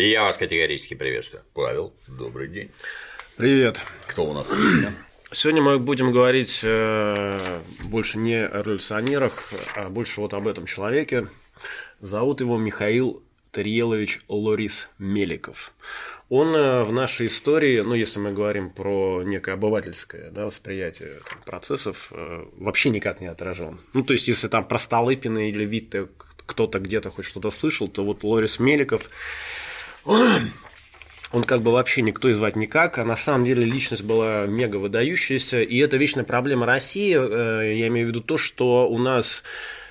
Я вас категорически приветствую. Павел, добрый день. Привет. Кто у нас сегодня? Сегодня мы будем говорить э, больше не о революционерах, а больше вот об этом человеке. Зовут его Михаил Тариелович Лорис Меликов. Он э, в нашей истории, ну, если мы говорим про некое обывательское да, восприятие там, процессов, э, вообще никак не отражен. Ну, то есть, если там про Столыпина или Витте кто-то где-то хоть что-то слышал, то вот Лорис Меликов он как бы вообще никто и звать никак, а на самом деле личность была мега выдающаяся, и это вечная проблема России, э, я имею в виду то, что у нас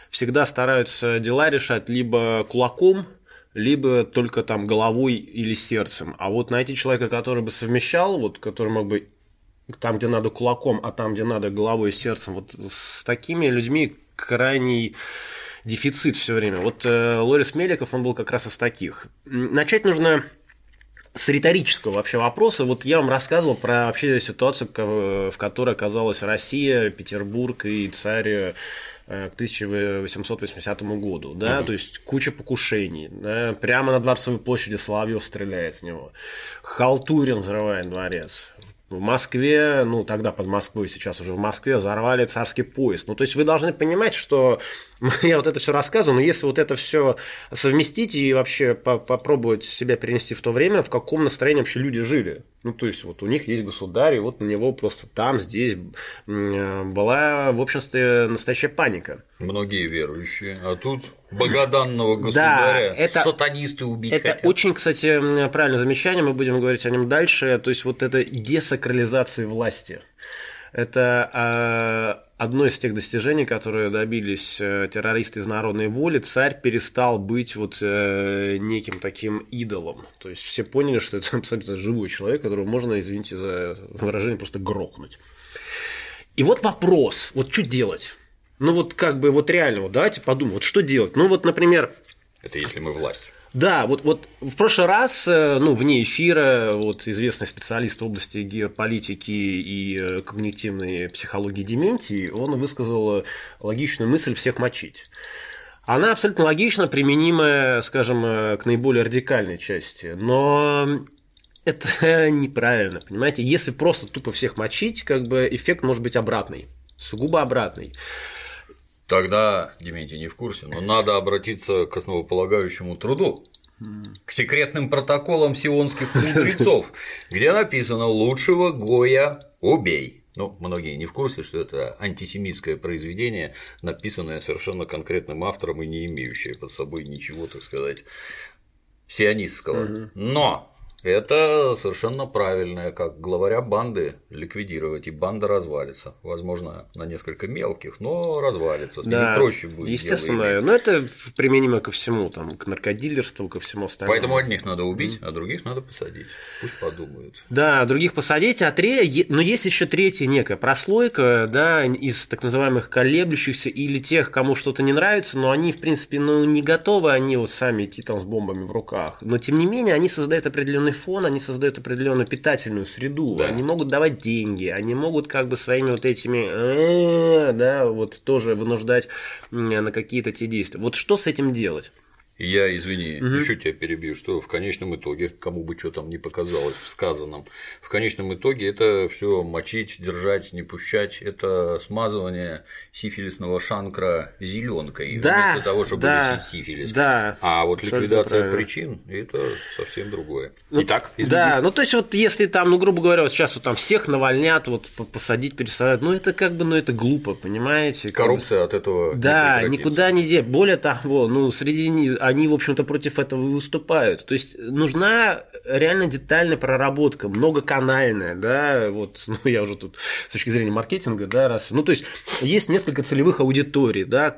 всегда стараются дела решать либо кулаком, либо только там головой или сердцем. А вот найти человека, который бы совмещал, вот, который мог бы там, где надо кулаком, а там, где надо головой и сердцем, вот с такими людьми крайний дефицит все время. Вот э, Лорис Меликов, он был как раз из таких. Начать нужно с риторического вообще вопроса. Вот я вам рассказывал про вообще ситуацию, в которой оказалась Россия, Петербург и царь Э, к 1880 году, да, угу. то есть куча покушений, да, прямо на Дворцовой площади Соловьев стреляет в него, Халтурин взрывает дворец, в Москве, ну тогда под Москвой, сейчас уже в Москве взорвали царский поезд. Ну то есть вы должны понимать, что я вот это все рассказываю, но если вот это все совместить и вообще попробовать себя перенести в то время, в каком настроении вообще люди жили. Ну, то есть, вот у них есть государь, и вот на него просто там, здесь была, в общем-то, настоящая паника. Многие верующие, а тут богоданного государя да, это, сатанисты убить Это хотят. очень, кстати, правильное замечание, мы будем говорить о нем дальше, то есть, вот это десакрализация власти. Это а, одно из тех достижений, которые добились э, террористы из народной воли, царь перестал быть вот э, неким таким идолом. То есть все поняли, что это абсолютно живой человек, которого можно, извините за выражение, просто грохнуть. И вот вопрос, вот что делать? Ну вот как бы вот реально, вот давайте подумаем, вот что делать? Ну вот, например... Это если мы власть. Да, вот, вот в прошлый раз, э, ну, вне эфира, вот известный специалист в области геополитики и э, когнитивной психологии дементии, он высказал логичную мысль всех мочить. Она абсолютно логично применимая, скажем, э, к наиболее радикальной части, но это неправильно, понимаете? Если просто тупо всех мочить, как бы эффект может быть обратный, сугубо обратный. Тогда, Дементий не в курсе, но надо обратиться к основополагающему труду, к секретным протоколам сионских мудрецов, где написано «лучшего Гоя убей». Ну, многие не в курсе, что это антисемитское произведение, написанное совершенно конкретным автором и не имеющее под собой ничего, так сказать, сионистского. Но это совершенно правильное, как главаря банды ликвидировать, и банда развалится. Возможно, на несколько мелких, но развалится. С да, проще будет. Естественно, но это применимо ко всему, там, к наркодилерству, ко всему остальному. Поэтому одних надо убить, mm-hmm. а других надо посадить. Пусть подумают. Да, других посадить, а третье, но есть еще третья некая прослойка, да, из так называемых колеблющихся или тех, кому что-то не нравится, но они, в принципе, ну, не готовы, они вот сами идти там с бомбами в руках. Но тем не менее, они создают определенный определенный фон, они создают определенную питательную среду, да. они могут давать деньги, они могут как бы своими вот этими, «Э, да, вот тоже вынуждать на какие-то те действия. Вот что с этим делать? Я, извини, угу. еще тебя перебью, что в конечном итоге, кому бы что там не показалось в сказанном, в конечном итоге это все мочить, держать, не пущать, это смазывание сифилисного шанкра зеленкой да, вместо того, чтобы да, лечить сифилис. Да, а вот ликвидация правильно. причин это совсем другое. Ну, Итак, извини. Да, ну то есть вот если там, ну грубо говоря, вот сейчас вот там всех навальнят, вот посадить, пересадить, ну это как бы, ну это глупо, понимаете? Коррупция бы... от этого. Да, не никуда не де. Более того, ну среди они, в общем-то, против этого и выступают. То есть нужна реально детальная проработка, многоканальная, да, вот, ну, я уже тут с точки зрения маркетинга, да, раз, ну, то есть есть несколько целевых аудиторий, да,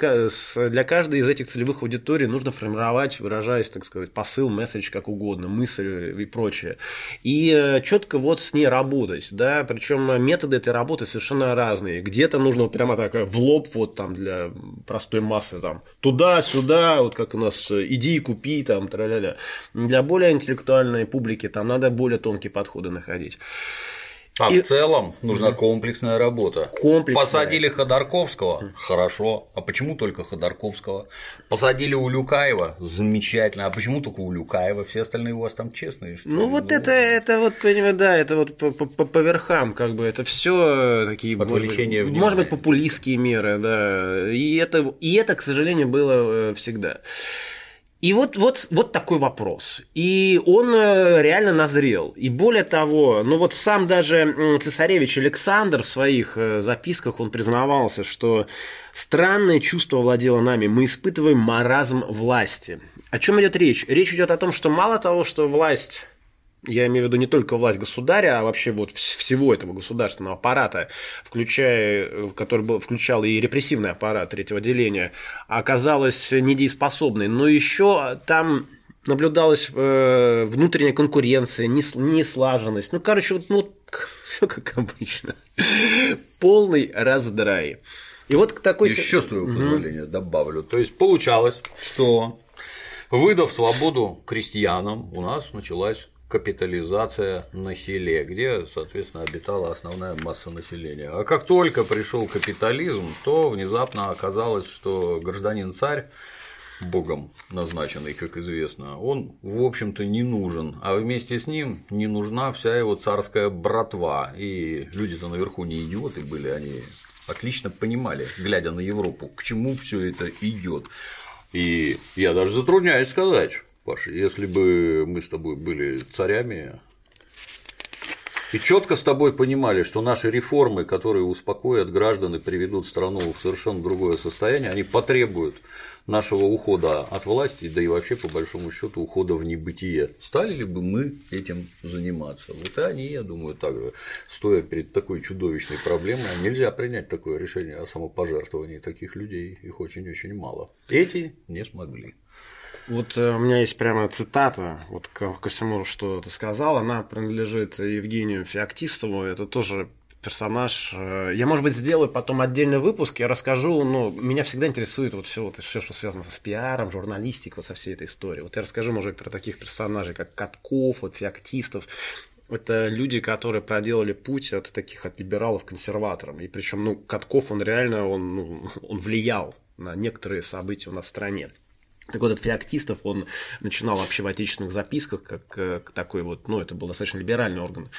для каждой из этих целевых аудиторий нужно формировать, выражаясь, так сказать, посыл, месседж, как угодно, мысль и прочее, и э, четко вот с ней работать, да, причем методы этой работы совершенно разные, где-то нужно прямо так в лоб, вот там для простой массы, там, туда-сюда, вот как у нас иди купи, там, тра-ля-ля. Для более интеллектуальной публики там надо более тонкие подходы находить. А и... в целом нужна комплексная работа. Комплексная. Посадили Ходорковского – хорошо. А почему только Ходорковского? Посадили Улюкаева – замечательно. А почему только Улюкаева? Все остальные у вас там честные? Что ну, вот ну... это, это вот, понимаете, да, это вот по, по, по верхам, как бы, это все такие, может быть, может быть, популистские меры, да. И это, и это, к сожалению, было э, всегда. И вот, вот, вот такой вопрос. И он э, реально назрел. И более того, ну вот сам даже цесаревич Александр в своих э, записках, он признавался, что странное чувство владело нами, мы испытываем маразм власти. О чем идет речь? Речь идет о том, что мало того, что власть я имею в виду не только власть государя, а вообще вот всего этого государственного аппарата, включая, который был, включал и репрессивный аппарат третьего деления, оказалась недееспособной. Но еще там наблюдалась э, внутренняя конкуренция, неслаженность. Ну, короче, вот, ну, все как обычно. Полный раздрай. И вот такой... Еще с твоего позволения угу. добавлю. То есть получалось, что выдав свободу крестьянам, у нас началась капитализация на селе, где, соответственно, обитала основная масса населения. А как только пришел капитализм, то внезапно оказалось, что гражданин-царь богом назначенный, как известно, он, в общем-то, не нужен, а вместе с ним не нужна вся его царская братва. И люди-то наверху не идиоты были, они отлично понимали, глядя на Европу, к чему все это идет. И я даже затрудняюсь сказать, Паша, если бы мы с тобой были царями и четко с тобой понимали, что наши реформы, которые успокоят граждан и приведут страну в совершенно другое состояние, они потребуют нашего ухода от власти, да и вообще, по большому счету, ухода в небытие. Стали ли бы мы этим заниматься? Вот и они, я думаю, также, стоя перед такой чудовищной проблемой, нельзя принять такое решение о самопожертвовании таких людей, их очень-очень мало. Эти не смогли. Вот э, у меня есть прямо цитата вот ко, ко всему, что ты сказал. Она принадлежит Евгению Феоктистову. Это тоже персонаж. Э, я, может быть, сделаю потом отдельный выпуск, я расскажу, но меня всегда интересует вот все, вот, все что связано с пиаром, журналистикой, вот со всей этой историей. Вот я расскажу, может быть, про таких персонажей, как Катков, вот, Феоктистов. Это люди, которые проделали путь от таких от либералов к консерваторам. И причем, ну, Катков, он реально, он, ну, он влиял на некоторые события у нас в стране. Так вот, этот Феоктистов, он начинал вообще в отечественных записках, как, э, такой вот, ну, это был достаточно либеральный орган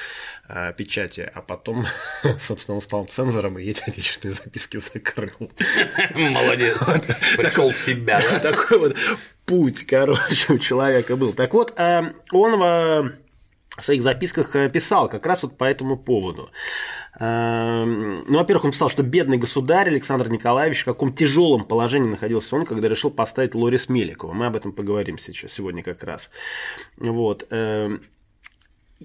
э, печати, а потом, собственно, он стал цензором и эти отечественные записки закрыл. Молодец, пришел в себя. Такой вот путь, короче, у человека был. Так вот, э, он в своих записках э, писал как раз вот по этому поводу. Эм, ну, во-первых, он писал, что бедный государь Александр Николаевич в каком тяжелом положении находился он, когда решил поставить Лорис Меликова. Мы об этом поговорим сейчас, сегодня как раз. Вот.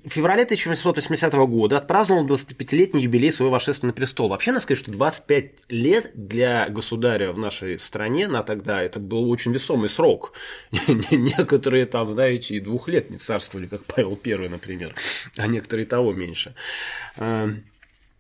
Эм, в феврале 1880 года отпраздновал 25-летний юбилей своего восшествия на престол. Вообще, надо сказать, что 25 лет для государя в нашей стране на тогда это был очень весомый срок. Некоторые там, знаете, и двух лет не царствовали, как Павел I, например, а некоторые того меньше.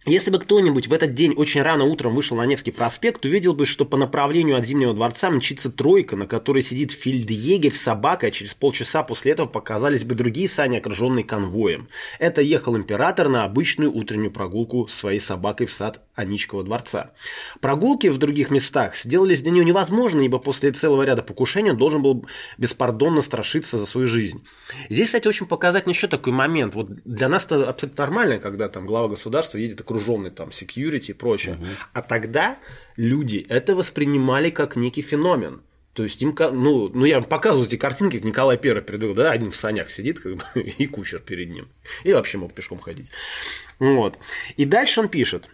Если бы кто-нибудь в этот день очень рано утром вышел на Невский проспект, увидел бы, что по направлению от Зимнего дворца мчится тройка, на которой сидит фельдъегерь с собакой, а через полчаса после этого показались бы другие сани, окруженные конвоем. Это ехал император на обычную утреннюю прогулку с своей собакой в сад Аничкова дворца. Прогулки в других местах сделались для него невозможны, ибо после целого ряда покушений он должен был беспардонно страшиться за свою жизнь. Здесь, кстати, очень показательный еще такой момент. Вот для нас это абсолютно нормально, когда там глава государства едет окруженный там security и прочее. Угу. А тогда люди это воспринимали как некий феномен. То есть им, ну, ну я вам показываю эти картинки, как Николай Первый передал, да, один в санях сидит, как бы, и кучер перед ним. И вообще мог пешком ходить. Вот. И дальше он пишет.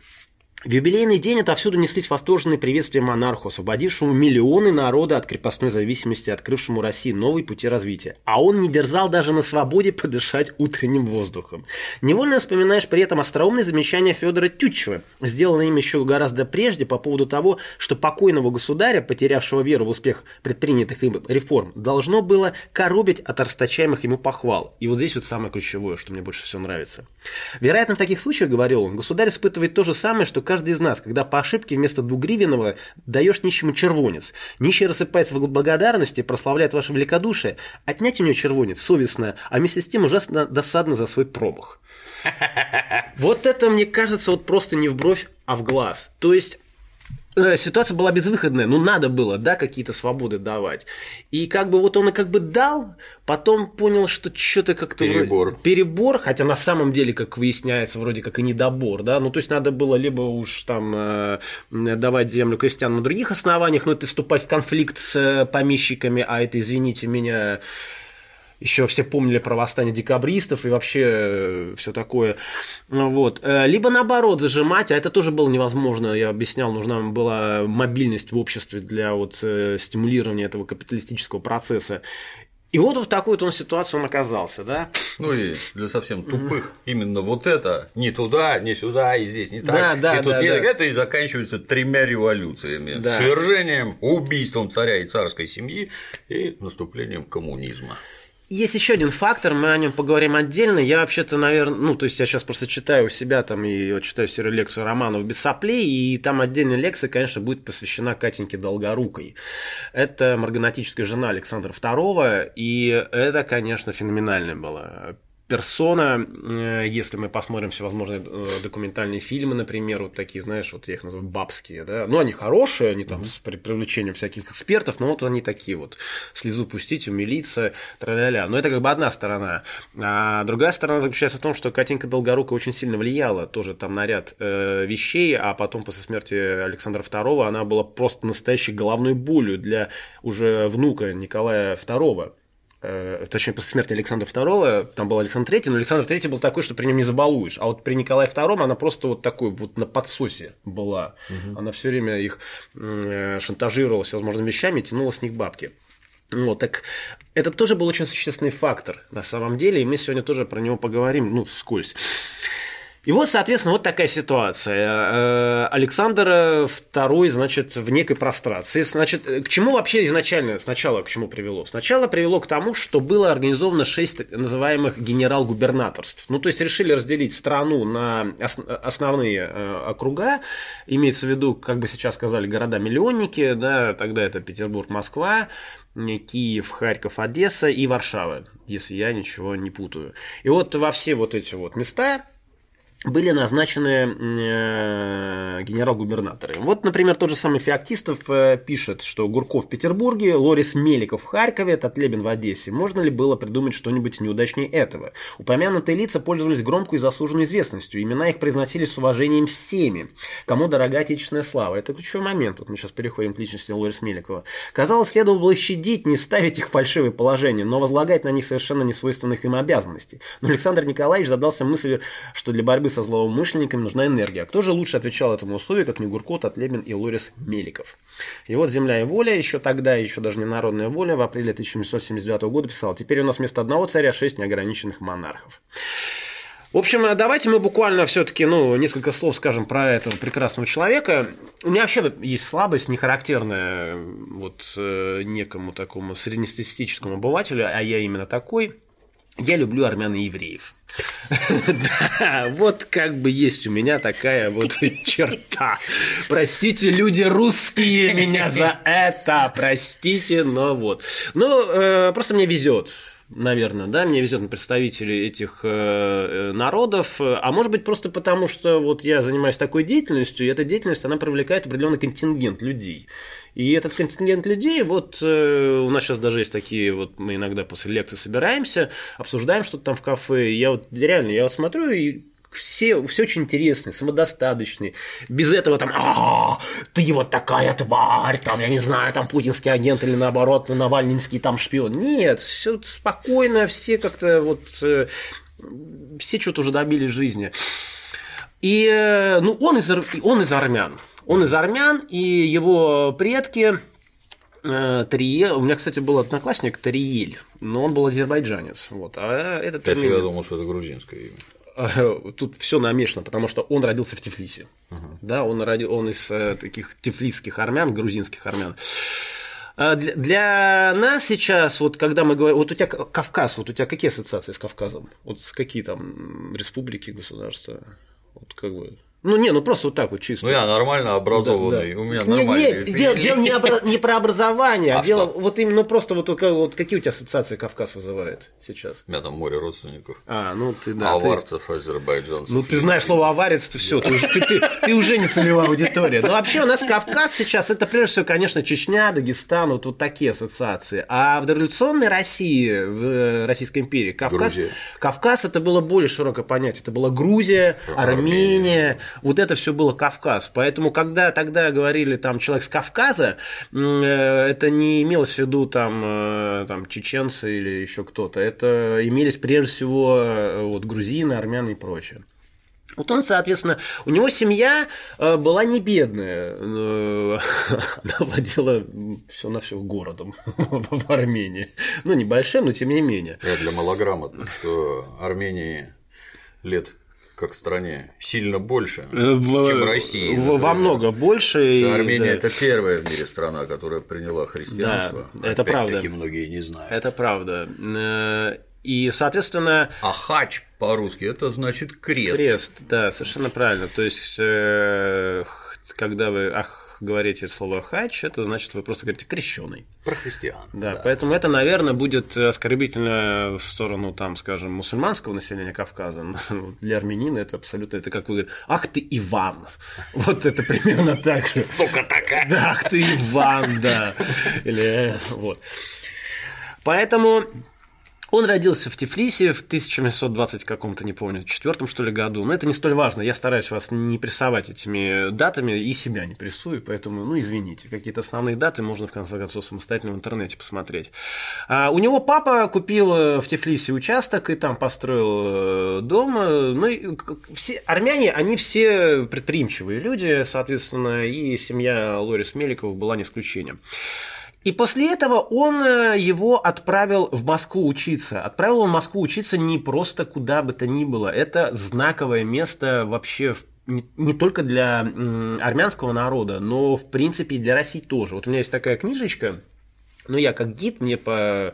В юбилейный день отовсюду неслись восторженные приветствия монарху, освободившему миллионы народа от крепостной зависимости, открывшему России новые пути развития. А он не дерзал даже на свободе подышать утренним воздухом. Невольно вспоминаешь при этом остроумное замечание Федора Тютчева, сделанное им еще гораздо прежде по поводу того, что покойного государя, потерявшего веру в успех предпринятых им реформ, должно было коробить от расточаемых ему похвал. И вот здесь вот самое ключевое, что мне больше всего нравится. Вероятно, в таких случаях, говорил он, государь испытывает то же самое, что каждый из нас, когда по ошибке вместо двугривенного даешь нищему червонец. Нищий рассыпается в благодарности, прославляет ваше великодушие. Отнять у него червонец совестно, а вместе с тем ужасно досадно за свой промах. Вот это, мне кажется, вот просто не в бровь, а в глаз. То есть ситуация была безвыходная, ну надо было, да, какие-то свободы давать. И как бы вот он и как бы дал, потом понял, что что-то как-то... Перебор. Вроде, перебор, хотя на самом деле, как выясняется, вроде как и недобор, да, ну то есть надо было либо уж там э, давать землю крестьянам на других основаниях, но это вступать в конфликт с э, помещиками, а это, извините меня, еще все помнили про восстание декабристов и вообще э, все такое. Вот. Э, либо наоборот зажимать, а это тоже было невозможно, я объяснял, нужна была мобильность в обществе для вот э, стимулирования этого капиталистического процесса. И вот в такой вот он ситуации он оказался, да? Ну и для совсем тупых именно вот это не туда, не сюда, и здесь не так, да, да, и тут да, не да. так, это и заканчивается тремя революциями: Да. свержением, убийством царя и царской семьи и наступлением коммунизма. Есть еще один фактор, мы о нем поговорим отдельно. Я вообще-то, наверное, ну, то есть я сейчас просто читаю у себя там и читаю серию лекцию романов без соплей, и там отдельная лекция, конечно, будет посвящена Катеньке Долгорукой. Это марганатическая жена Александра II, и это, конечно, феноменальная была персона, э, если мы посмотрим всевозможные э, документальные фильмы, например, вот такие, знаешь, вот я их называю бабские, да, ну, они хорошие, они там с при- привлечением всяких экспертов, но вот они такие вот, слезу пустить, умилиться, тра-ля-ля. Но это как бы одна сторона. А другая сторона заключается в том, что Катенька Долгорука очень сильно влияла тоже там на ряд э, вещей, а потом после смерти Александра II она была просто настоящей головной болью для уже внука Николая II точнее, после смерти Александра II, там был Александр III, но Александр III был такой, что при нем не забалуешь. А вот при Николае II она просто вот такой вот на подсосе была. Она все время их э, шантажировала всевозможными вещами, тянула с них бабки. Вот, так это тоже был очень существенный фактор на самом деле, и мы сегодня тоже про него поговорим, ну, вскользь. И вот, соответственно, вот такая ситуация. Э, Александр II, значит, в некой прострации. Значит, к чему вообще изначально, сначала к чему привело? Сначала привело к тому, что было организовано шесть называемых генерал-губернаторств. Ну, то есть решили разделить страну на ос- основные э, округа, имеется в виду, как бы сейчас сказали, города-миллионники, да, тогда это Петербург, Москва, Киев, Харьков, Одесса и Варшава, если я ничего не путаю. И вот во все вот эти вот места были назначены э, генерал-губернаторы. Вот, например, тот же самый Феоктистов э, пишет, что Гурков в Петербурге, Лорис Меликов в Харькове, Татлебин в Одессе. Можно ли было придумать что-нибудь неудачнее этого? Упомянутые лица пользовались громкой и заслуженной известностью. Имена их произносились с уважением всеми. Кому дорога отечественная слава? Это ключевой момент. Вот мы сейчас переходим к личности Лорис Меликова. Казалось, следовало было щадить, не ставить их в фальшивое положение, но возлагать на них совершенно несвойственных им обязанностей. Но Александр Николаевич задался мыслью, что для борьбы со злоумышленниками нужна энергия. Кто же лучше отвечал этому условию, как не Гурко, Татлебин и Лорис Меликов? И вот «Земля и воля», еще тогда, еще даже не народная воля, в апреле 1779 года писал, теперь у нас вместо одного царя шесть неограниченных монархов. В общем, давайте мы буквально все-таки, ну, несколько слов скажем про этого прекрасного человека. У меня вообще есть слабость, не характерная вот э, некому такому среднестатистическому обывателю, а я именно такой. Я люблю армян и евреев. Да, вот как бы есть у меня такая вот черта. Простите, люди русские меня за это, простите, но вот. Ну, э, просто мне везет наверное, да, мне везет на представителей этих э, народов, а может быть просто потому, что вот я занимаюсь такой деятельностью, и эта деятельность, она привлекает определенный контингент людей. И этот контингент людей, вот э, у нас сейчас даже есть такие, вот мы иногда после лекции собираемся, обсуждаем что-то там в кафе, я вот реально, я вот смотрю и все, все очень интересные, самодостаточные. Без этого там, а, ты вот такая тварь, там, я не знаю, там путинский агент или наоборот, навальнинский там шпион. Нет, все спокойно, все как-то вот, э, все что-то уже добились в жизни. И, э, ну, он из, он из армян. Он из армян, и его предки, э, Триель, у меня, кстати, был одноклассник Триель, но он был азербайджанец. Вот, а этот Я всегда думал, что это грузинское имя. Тут все намешано, потому что он родился в Тифлисе. Uh-huh. Да, он, роди... он из э, таких тифлисских армян, грузинских армян. А для, для нас сейчас, вот когда мы говорим, вот у тебя Кавказ, вот у тебя какие ассоциации с Кавказом? Вот какие там республики, государства? Вот как бы Ну, не, ну просто вот так вот чисто. Ну, я нормально образованный, Да, да. у меня Нет, нормальные Нет, дело, дело не, обра- не про образование, а, А дело что? вот именно просто вот, вот какие у тебя ассоциации Кавказ вызывает сейчас? У меня там море родственников. А, ну ты да. ты- Аварцев, азербайджанцев. Ну, ты знаешь слово аварец, ты все, ты, уже- ты, ты- ты уже не целевая аудитория. Но вообще у нас Кавказ сейчас, это прежде всего, конечно, Чечня, Дагестан, вот, вот такие ассоциации. А в дореволюционной России, в э, Российской империи, Кавказ, Грузия. Кавказ это было более широкое понятие. Это была Грузия, Армения, вот это все было Кавказ. Поэтому, когда тогда говорили там человек с Кавказа, э, это не имелось в виду там, э, там чеченцы или еще кто-то. Это имелись прежде всего э, вот, грузины, армяне и прочее. Вот он, соответственно, у него семья была не бедная, она владела все на все городом в Армении. Ну, небольшим, но тем не менее. Я для малограмотных, что Армении лет как стране сильно больше, чем России. Э, В- Во много больше. и, Армения да. это первая в мире страна, которая приняла христианство. Да, это правда. Опять-таки многие не знают. Это правда. Э, И, соответственно, А хач по-русски это значит крест. крест, да, совершенно правильно. То есть, э, когда вы ах, говорите слово хач, это значит, вы просто говорите крещеный. Про христиан. Да, поэтому это, наверное, будет оскорбительно в сторону, там, скажем, мусульманского населения Кавказа. Но Для армянина это абсолютно, это как вы говорите, ах ты Иван. Вот это примерно так же. Сука такая. Да, ах ты Иван, да. Или э, вот. Поэтому он родился в Тифлисе в 1720 каком-то, не помню, четвертом что ли году. Но это не столь важно. Я стараюсь вас не прессовать этими датами и себя не прессую, поэтому, ну, извините. Какие-то основные даты можно, в конце концов, самостоятельно в интернете посмотреть. А у него папа купил э, в Тифлисе участок и там построил э, дом. Ну, и все армяне, они все предприимчивые люди, соответственно, и семья Лорис Меликова была не исключением. И после этого он э, его отправил в Москву учиться. Отправил он в Москву учиться не просто куда бы то ни было. Это знаковое место вообще в- не, только для армянского народа, но в принципе и для России тоже. Вот у меня есть такая книжечка, ну я как гид, мне по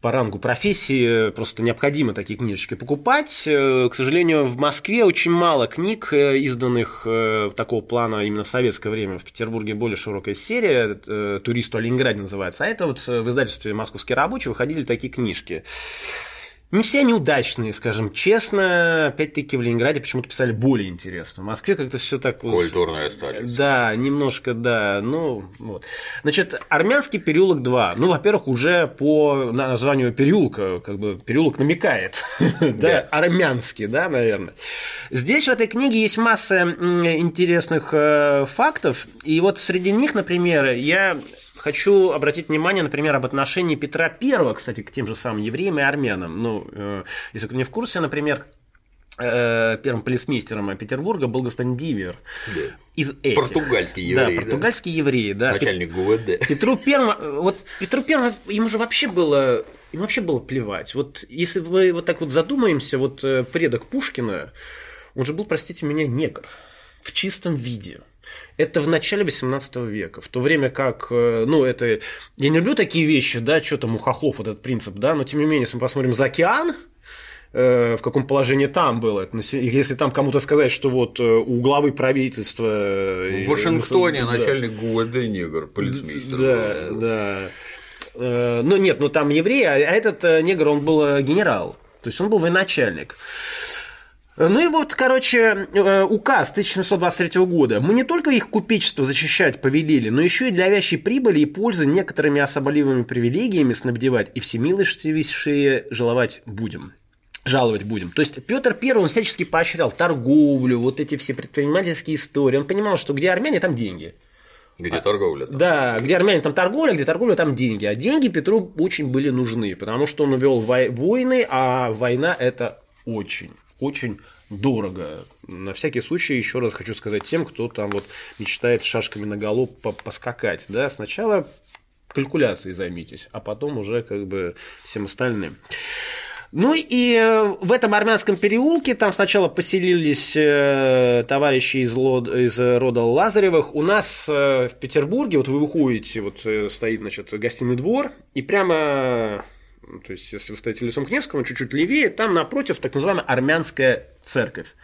по рангу профессии просто необходимо такие книжечки покупать. Э, К сожалению, в Москве очень мало книг, э, изданных э, такого плана именно в советское время. В Петербурге более широкая серия, э, «Туристу о Ленинграде» называется. А это вот э, в издательстве «Московский рабочий» выходили такие книжки. Не все они удачные, скажем честно. Опять-таки в Ленинграде почему-то писали более интересно. В Москве как-то все так. Культурная столица. Да, немножко, да. Ну, вот. Значит, армянский переулок 2. Ну, во-первых, уже по названию переулка, как бы переулок намекает. Да, армянский, да, наверное. Здесь в этой книге есть масса интересных э, фактов. И вот среди них, например, я Хочу обратить внимание, например, об отношении Петра I, кстати, к тем же самым евреям и армянам. Ну, э, если кто не в курсе, например, э, первым полицмейстером Петербурга был господин Дивер. Да. Из этих. Португальский еврей, Да, да? португальский еврей, да. Начальник ГУВД. Петру Первому, вот Петру Первому, ему же вообще было, ему вообще было плевать. Вот если мы вот так вот задумаемся, вот э, предок Пушкина, он же был, простите меня, негр в чистом виде. Это в начале 18 века, в то время как, э, ну, это, я не люблю такие вещи, да, что там у хохлов этот принцип, да, но тем не менее, если мы посмотрим за океан, э, в каком положении там было. Если там кому-то сказать, что вот э, у главы правительства... В Вашингтоне да. начальник ГУВД негр, полицмейстер. Да, да. Ну нет, ну там еврей, а а этот негр, он был генерал. То есть он был военачальник. Ну и вот, короче, э, указ 1723 года. Мы не только их купечество защищать повелели, но еще и для вящей прибыли и пользы некоторыми особоливыми привилегиями снабдевать и всемилостивейшие жаловать будем. Жаловать будем. То есть Петр Первый он всячески поощрял торговлю, вот эти все предпринимательские истории. Он понимал, что где армяне, там деньги. Где торговля? там? Да, где армяне, там торговля, где торговля, там деньги. А деньги Петру очень были нужны, потому что он вел вой- войны, а война это очень, очень дорого. На всякий случай еще раз хочу сказать тем, кто там вот мечтает шашками на голову поскакать. Да, сначала калькуляцией займитесь, а потом уже как бы всем остальным. Ну и э, в этом армянском переулке там сначала поселились э, товарищи из, лод- из рода Лазаревых. У нас э, в Петербурге, вот вы выходите, вот стоит, значит, гостиный двор, и прямо то есть, если вы стоите лицом к Невскому, чуть-чуть левее, там напротив так называемая армянская церковь.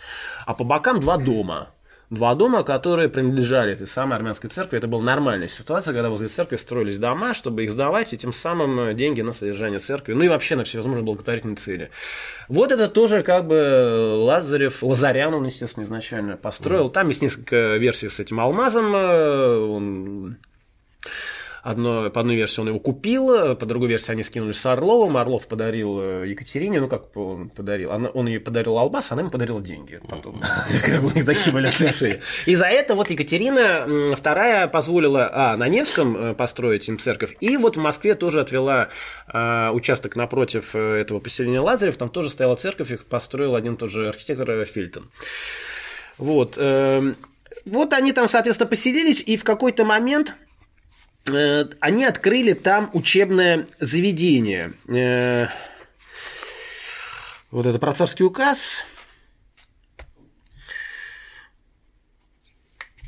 А по бокам два дома два дома, которые принадлежали этой самой армянской церкви. Это была нормальная ситуация, когда возле церкви строились дома, чтобы их сдавать, и тем самым э, деньги на содержание церкви, ну и вообще на всевозможные благотворительные цели. Вот это тоже как бы Лазарев, Лазарян он, естественно, изначально построил. Там есть несколько версий с этим алмазом. Э, он Одно, по одной версии он его купил, по другой версии они скинулись с Орловым, Орлов подарил э, Екатерине, ну как он подарил, она, он ей подарил Албас, она ему подарила деньги. Потом, у них такие были отношения. И за это вот Екатерина вторая позволила а, на Невском э, построить им церковь, и вот в Москве тоже отвела а, участок напротив э, этого поселения Лазарев, там тоже стояла церковь, их построил один тоже архитектор Фильтон. Вот. Эм, вот они там, соответственно, поселились, и в какой-то момент они открыли там учебное заведение. Э, вот это про царский указ.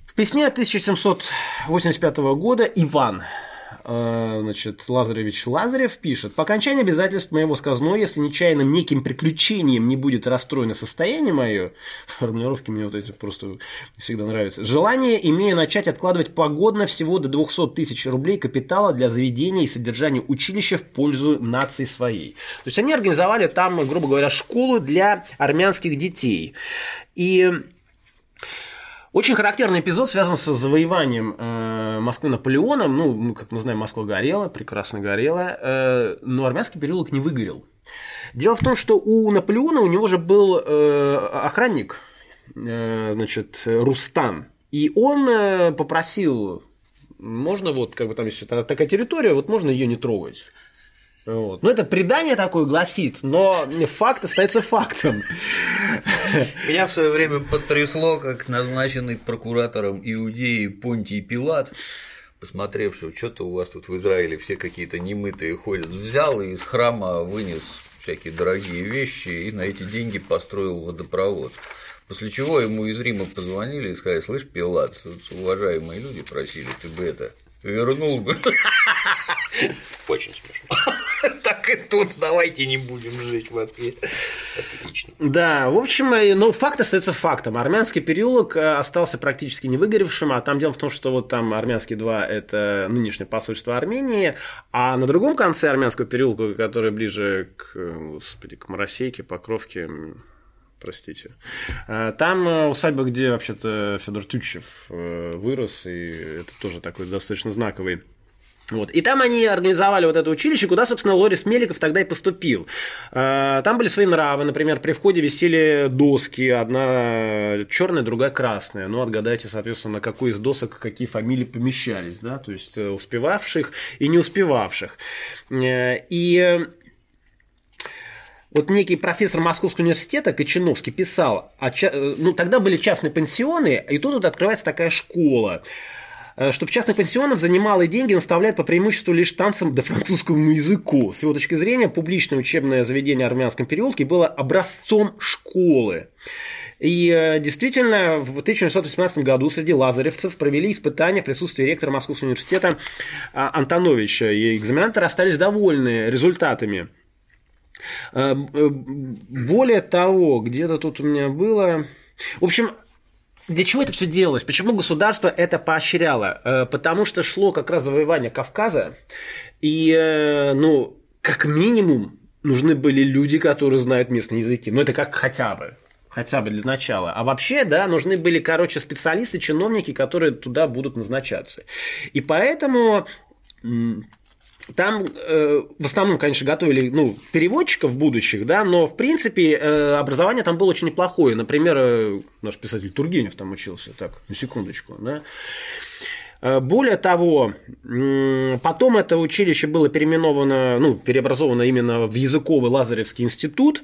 В письме 1785 года Иван Э, значит, Лазаревич Лазарев пишет, по окончании обязательств моего сказной, если нечаянным неким приключением не будет расстроено состояние мое, формулировки мне вот эти просто всегда нравятся, желание, имея начать откладывать погодно всего до 200 тысяч рублей капитала для заведения и содержания училища в пользу нации своей. То есть они организовали там, грубо говоря, школу для армянских детей. И очень характерный эпизод связан с завоеванием э, Москвы Наполеоном. Ну, как мы знаем, Москва горела, прекрасно горела, э, но армянский переулок не выгорел. Дело в том, что у Наполеона у него же был э, охранник, э, значит, Рустан, и он э, попросил, можно вот, как бы там есть такая территория, вот можно ее не трогать. Вот. Ну, это предание такое гласит, но факт остается фактом. Меня в свое время потрясло, как назначенный прокуратором Иудеи Понтий Пилат, посмотревший, что-то у вас тут в Израиле все какие-то немытые ходят, взял и из храма вынес всякие дорогие вещи и на эти деньги построил водопровод. После чего ему из Рима позвонили и сказали, слышь, Пилат, уважаемые люди просили, ты бы это вернул бы. Очень смешно. Так и тут давайте не будем жить в Москве. Отлично. Да, в общем, ну, факт остается фактом. Армянский переулок э, остался практически не выгоревшим, а там дело в том, что вот там Армянский 2 – это нынешнее посольство Армении, а на другом конце Армянского переулка, который ближе к, господи, к Моросейке, Покровке, простите. Э, там э, усадьба, где вообще-то Федор Тютчев вырос, и это тоже такой достаточно знаковый вот. И там они организовали вот это училище, куда, собственно, Лорис Меликов тогда и поступил. А, там были свои нравы, например, при входе висели доски, одна черная, другая красная. Ну, отгадайте, соответственно, на какой из досок какие фамилии помещались, да, то есть э, успевавших и не успевавших. Э, и вот некий профессор Московского университета Кочиновский писал, а, ну, тогда были частные пансионы, и тут вот открывается такая школа. Э, что в частных пансионах за деньги наставляют по преимуществу лишь танцам да французскому языку. С его точки зрения, публичное учебное заведение в Армянском переулке было образцом школы. И э, действительно, в 1918 году среди лазаревцев провели испытания в присутствии ректора Московского университета а, Антоновича. И экзаменаторы остались довольны результатами. Э, более того, где-то тут у меня было... В общем, для чего это все делалось? Почему государство это поощряло? Э, потому что шло как раз завоевание Кавказа, и, э, ну, как минимум, нужны были люди, которые знают местные языки. Ну, это как хотя бы. Хотя бы для начала. А вообще, да, нужны были, короче, специалисты, чиновники, которые туда будут назначаться. И поэтому там э, в основном, конечно, готовили ну, переводчиков будущих, да, но в принципе э, образование там было очень неплохое. Например, э, наш писатель Тургенев там учился, так, на секундочку, да. Э, более того, потом это училище было переименовано, ну, переобразовано именно в языковый Лазаревский институт,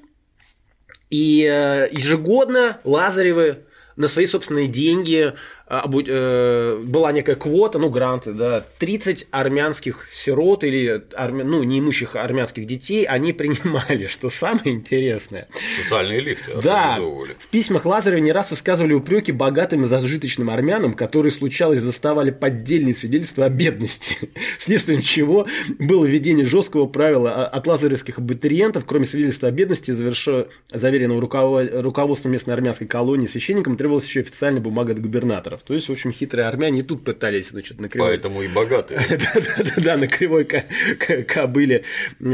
и э, ежегодно Лазаревы на свои собственные деньги была некая квота, ну, гранты, да, 30 армянских сирот или, армя... ну, неимущих армянских детей они принимали, что самое интересное. Социальные лифты Да, в письмах Лазарева не раз высказывали упреки богатым и зажиточным армянам, которые, случалось, заставали поддельные свидетельства о бедности, следствием чего было введение жесткого правила от лазаревских абитуриентов, кроме свидетельства о бедности, заверенного руководством местной армянской колонии священникам, требовалась еще официальная бумага от губернатора долларов. То есть, в общем, хитрые армяне и тут пытались, значит, на кривой... Поэтому и богатые. Да-да-да, на кривой кобыле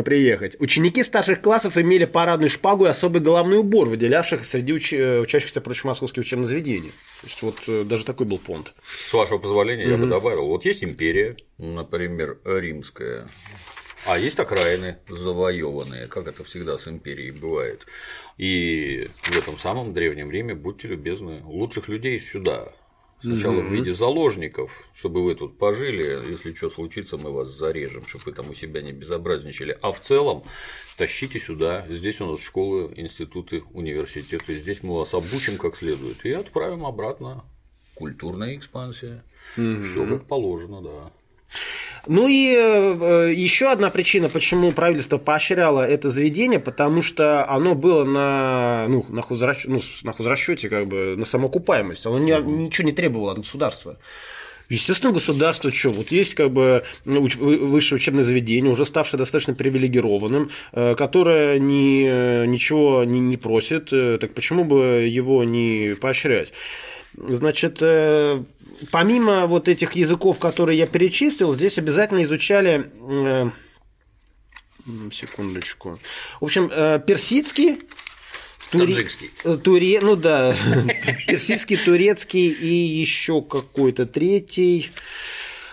приехать. Ученики старших классов имели парадную шпагу и особый головной убор, выделявших среди учащихся прочих московских учебных заведений. То есть, вот э, даже такой был понт. С вашего позволения я бы добавил, вот есть империя, например, римская, а есть окраины завоеванные, как это всегда с империей бывает. И в этом самом древнем Риме, будьте любезны, лучших людей сюда Сначала угу. в виде заложников, чтобы вы тут пожили, если что случится, мы вас зарежем, чтобы вы там у себя не безобразничали. А в целом тащите сюда, здесь у нас школы, институты, университеты, здесь мы вас обучим как следует и отправим обратно. Культурная экспансия. Угу. Все как положено, да. Ну и э, еще одна причина, почему правительство поощряло это заведение, потому что оно было на, ну, на, хозрасч... ну, на хозрасчете, как бы, на самоокупаемость. Оно не, ничего не требовало от государства. Естественно, государство что? Вот есть как бы ну, высшее учебное заведение, уже ставшее достаточно привилегированным, э, которое ни, ничего не, не просит, э, так почему бы его не поощрять? Значит, э, помимо вот этих языков, которые я перечислил, здесь обязательно изучали э, секундочку. В общем, э, персидский, Таджикский. Туре, ну да, персидский, турецкий и еще какой-то третий.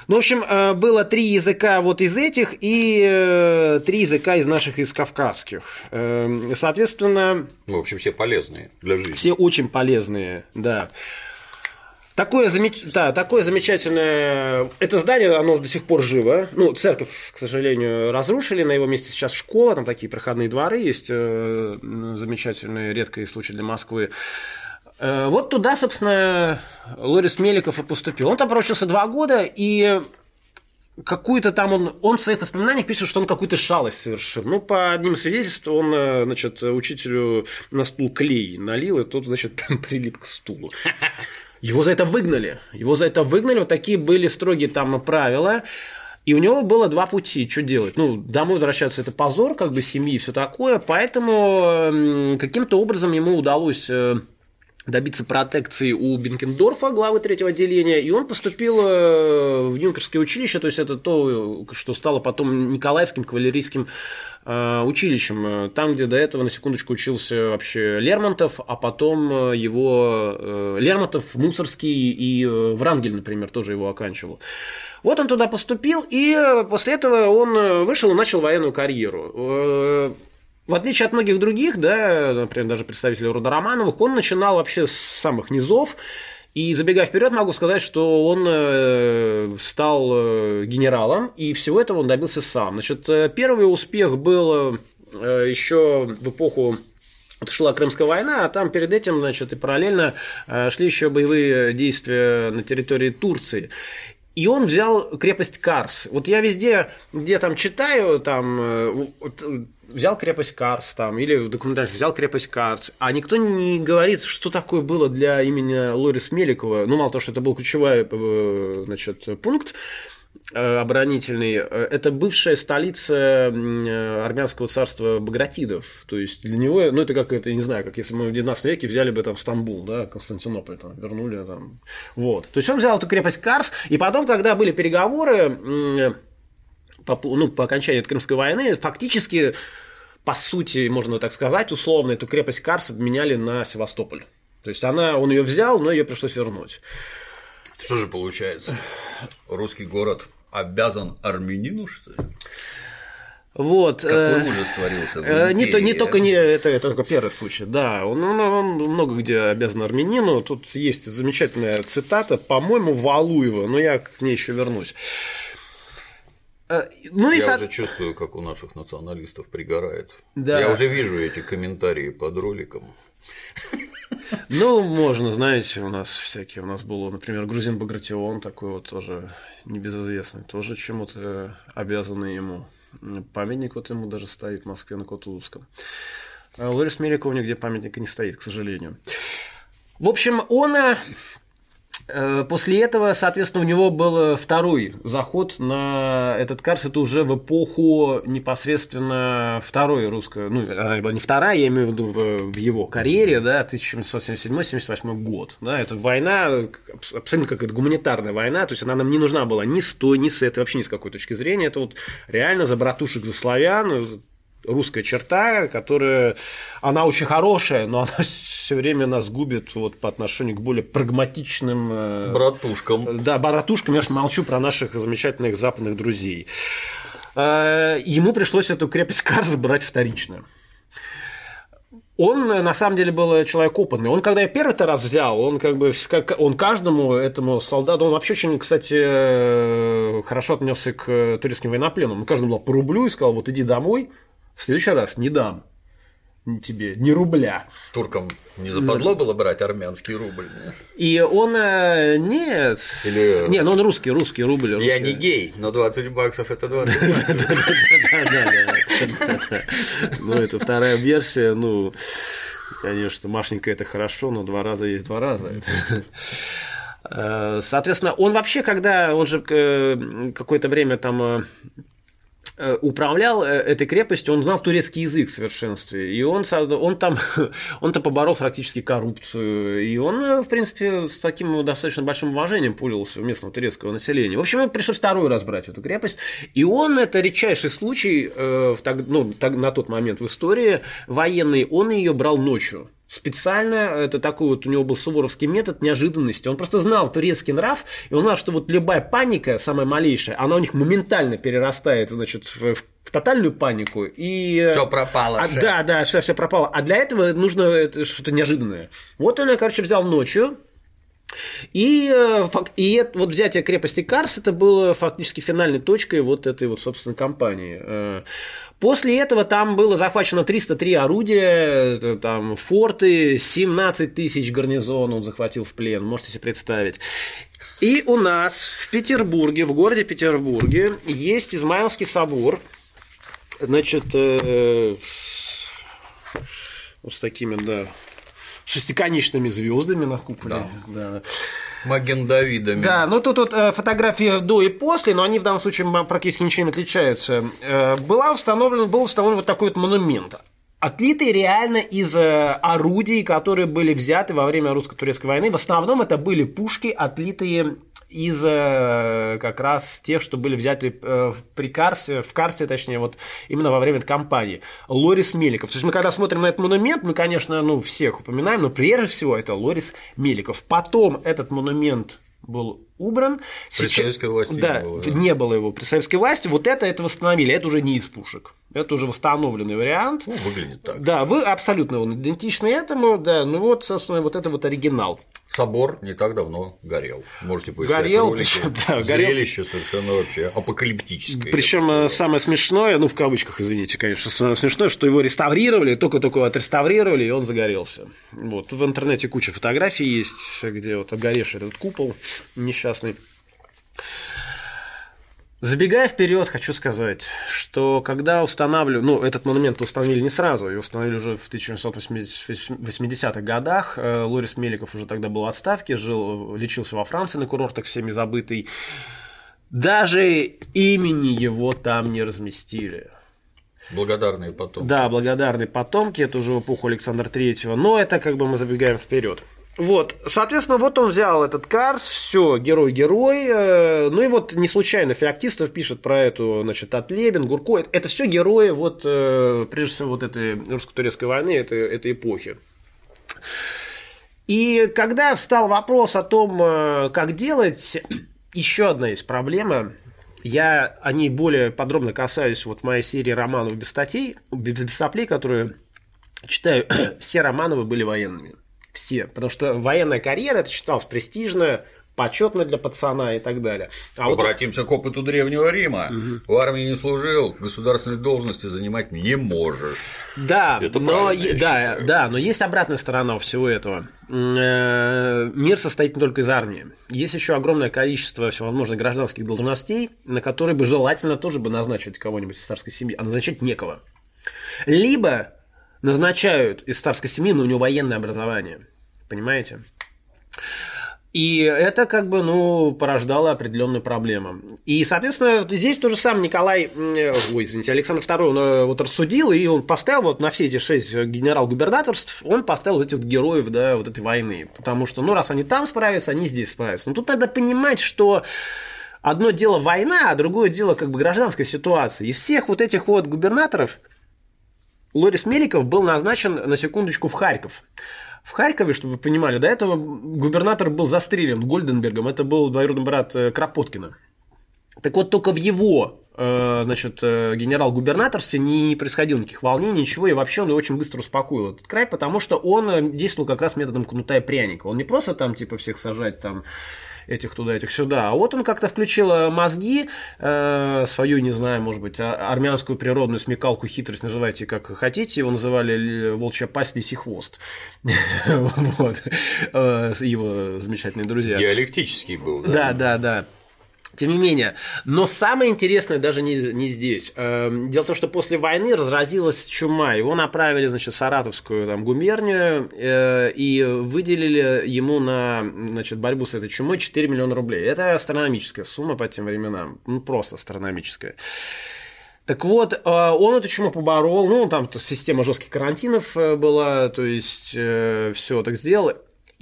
Ну, в общем, было три языка вот из этих и три языка из наших, из кавказских. Соответственно... В общем, все полезные для жизни. Все очень полезные, да. Такое, замеч... да, такое замечательное... Это здание, оно до сих пор живо. Ну, церковь, к сожалению, разрушили. На его месте сейчас школа, там такие проходные дворы есть. Э, замечательные, редкие случаи для Москвы. Э, вот туда, собственно, Лорис Меликов и поступил. Он там проучился два года, и какую-то там он, он в своих воспоминаниях пишет, что он какую-то шалость совершил. Ну, по одним свидетельствам, он, э, значит, учителю на стул клей налил, и тот, значит, прилип к стулу. Его за это выгнали. Его за это выгнали. Вот такие были строгие там правила. И у него было два пути, что делать. Ну, домой возвращаться это позор, как бы семьи и все такое. Поэтому каким-то образом ему удалось э, добиться протекции у Бенкендорфа, главы третьего отделения, и он поступил э, в юнкерское училище, то есть это то, что стало потом Николаевским кавалерийским э, училищем, там, где до этого, на секундочку, учился вообще Лермонтов, а потом э, его Лермонтов, Мусорский и Врангель, например, тоже его оканчивал. Вот он туда поступил, и после этого он вышел и начал военную карьеру. В отличие от многих других, да, например, даже представителей рода Романовых, он начинал вообще с самых низов. И забегая вперед, могу сказать, что он э, стал э, генералом, и всего этого он добился сам. Значит, э, первый успех был еще в эпоху шла Крымская война, а там перед этим, значит, и параллельно шли еще боевые действия на территории Турции. И он взял крепость Карс. Вот я везде, где там читаю, там взял крепость Карс там, или в документальных взял крепость Карс, а никто не говорит, что такое было для имени Лорис Меликова. Ну, мало того, что это был ключевой э, значит, пункт, э, оборонительный, э, это бывшая столица армянского царства Багратидов. То есть для него, ну это как это, не знаю, как если мы в 19 веке взяли бы там Стамбул, да, Константинополь, там, вернули там. Вот. То есть он взял эту крепость Карс, и потом, когда были переговоры, по, ну, по окончании Крымской войны, фактически по сути, можно так сказать, условно, эту крепость Карс обменяли на Севастополь. То есть она, он ее взял, но ее пришлось вернуть. Что же получается? Русский город обязан армянину, что ли? Вот. Какой э, ужас творился в э, не, то, не только не это, это только первый случай, да. Он, он, он много где обязан армянину. Тут есть замечательная цитата, по-моему, Валуева, но я к ней еще вернусь. Э, ну, и я со... уже чувствую, как у наших националистов пригорает. Да. Я уже вижу эти комментарии под роликом. Ну, можно, знаете, у нас всякие, у нас был, например, грузин Багратион, такой вот тоже небезызвестный, тоже чему-то обязаны ему. Памятник вот ему даже стоит в Москве на Котузовском. А Лорис Меликов нигде памятника не стоит, к сожалению. В общем, он э, После этого, соответственно, у него был второй заход на этот Карс. Это уже в эпоху непосредственно второй русской, ну, она была не вторая, я имею в виду в, в его карьере, да, 1777-78 год. Да, это война, абсолютно какая-то гуманитарная война, то есть она нам не нужна была ни с той, ни с этой, вообще ни с какой точки зрения. Это вот реально за братушек, за славян, русская черта, которая, она очень хорошая, но она все время нас губит вот по отношению к более прагматичным... Э, братушкам. Да, братушкам, я же молчу про наших замечательных западных друзей. Э, ему пришлось эту крепость Карс брать вторично. Он на самом деле был человек опытный. Он, когда я первый раз взял, он как бы он каждому этому солдату, он вообще очень, кстати, э, хорошо отнесся к турецким военнопленным. Он каждому дал по рублю и сказал, вот иди домой, в следующий раз не дам тебе ни рубля. Туркам не западло было брать армянский рубль? Нет? И он э, нет. Или... Не, ну он русский, русский рубль. Русский. Я не гей, но 20 баксов это 20 баксов. Ну, это вторая версия, ну, конечно, Машенька это хорошо, но два раза есть два раза. Э, соответственно, он вообще, когда он же э, какое-то время там управлял э, этой крепостью, он знал турецкий язык в совершенстве, и он, он там, он-то поборол практически коррупцию, и он, э, в принципе, с таким достаточно большим уважением пользовался у местного турецкого населения. В общем, ему пришлось второй раз брать эту крепость, и он, это редчайший случай, в, ну, на тот момент в истории военный, он ее брал ночью специально, это такой вот у него был суворовский метод неожиданности. Он просто знал турецкий нрав, и он знал, что вот любая паника, самая малейшая, она у них моментально перерастает, значит, в, в тотальную панику. И... Все пропало. А, да, да, все, все пропало. А для этого нужно что-то неожиданное. Вот он, короче, взял ночью, и, э, и вот взятие крепости Карс это было фактически финальной точкой вот этой вот, собственно, кампании. Э, После этого там было захвачено 303 орудия, там форты, 17 тысяч гарнизон он захватил в плен, можете себе представить. И у нас в Петербурге, в городе Петербурге, есть Измайловский собор, значит, э, с, с такими, да, шестиконечными звездами на куполе. Да. да. Маген Давидами. Да, ну тут вот э, фотографии до и после, но они в данном случае практически ничем не отличаются. Э, была установлен, был установлен вот такой вот монумент отлитый реально из э, орудий, которые были взяты во время русско-турецкой войны. В основном это были пушки, отлитые из э, как раз тех, что были взяты э, при Карсе, в Карсе, точнее, вот именно во время кампании. Лорис Меликов. То есть мы когда смотрим на этот монумент, мы, конечно, ну, всех упоминаем, но прежде всего это Лорис Меликов. Потом этот монумент был убран. При Сейчас... советской власти да, не было. Да. Не было его при советской власти. Вот это, это восстановили. Это уже не из пушек. Это уже восстановленный вариант. Ну, выглядит так. Да, вы абсолютно он идентичны этому. Да, ну вот, собственно, вот это вот оригинал. Собор не так давно горел. Можете поискать горел, ролики. Причем, да, Зрелище горел. совершенно вообще апокалиптическое. Причем э, самое смешное, ну в кавычках, извините, конечно, самое смешное, что его реставрировали, только-только отреставрировали, и он загорелся. Вот. В интернете куча фотографий есть, где вот обгоревший этот купол несчастный. Забегая вперед, хочу сказать, что когда устанавливали, ну, этот монумент установили не сразу, его установили уже в 1980-х годах. Э, Лорис Меликов уже тогда был в отставке, жил, лечился во Франции на курортах всеми забытый. Даже имени его там не разместили. Благодарные потомки. Да, благодарные потомки, это уже в эпоху Александра Третьего, но это как бы мы забегаем вперед. Вот, соответственно, вот он взял этот Карс, все, герой-герой. Э, ну и вот не случайно Феоктистов пишет про эту, значит, Атлебин, Гурко. Это все герои, вот, э, прежде всего, вот этой русско-турецкой войны, этой, этой эпохи. И когда встал вопрос о том, э, как делать, еще одна есть проблема. Я о ней более подробно касаюсь вот в моей серии романов без статей, без соплей, которые читаю. Все Романовы были военными. Все. Потому что военная карьера, это считалось престижно, почетно для пацана и так далее. А Обратимся вот... к опыту Древнего Рима. Угу. В армии не служил, государственной должности занимать не можешь. Да, Это но, да, да, но есть обратная сторона всего этого. Э, мир состоит не только из армии. Есть еще огромное количество всевозможных гражданских должностей, на которые бы желательно тоже бы назначить кого-нибудь из царской семьи, а назначать некого. Либо назначают из царской семьи, но у него военное образование. Понимаете? И это как бы, ну, порождало определенную проблему. И, соответственно, здесь то же самое Николай, ой, извините, Александр II, он э, вот рассудил, и он поставил вот на все эти шесть генерал-губернаторств, он поставил вот этих вот героев, да, вот этой войны. Потому что, ну, раз они там справятся, они здесь справятся. Но тут надо понимать, что одно дело война, а другое дело как бы гражданская ситуация. Из всех вот этих вот губернаторов Лорис Меликов был назначен, на секундочку, в Харьков. В Харькове, чтобы вы понимали, до этого губернатор был застрелен Гольденбергом, это был двоюродный брат э, Кропоткина. Так вот, только в его э, значит, э, генерал-губернаторстве не происходило никаких волнений, ничего, и вообще он очень быстро успокоил этот край, потому что он действовал как раз методом кнута и пряника. Он не просто там, типа, всех сажать там этих туда, этих сюда. А вот он как-то включил э, мозги, э, свою, не знаю, может быть, а, армянскую природную смекалку, хитрость, называйте как хотите, его называли волчья пасть, лисий хвост. Вот. Э, его замечательные друзья. Диалектический был, да? Да, да, да. Тем не менее, но самое интересное даже не, не здесь. Эм, дело в том, что после войны разразилась чума. Его направили, значит, в Саратовскую там, губернию э, и выделили ему на значит, борьбу с этой чумой 4 миллиона рублей. Это астрономическая сумма по тем временам. Ну, просто астрономическая. Так вот, э, он эту чуму поборол, ну, там система жестких карантинов э, была, то есть все так сделал.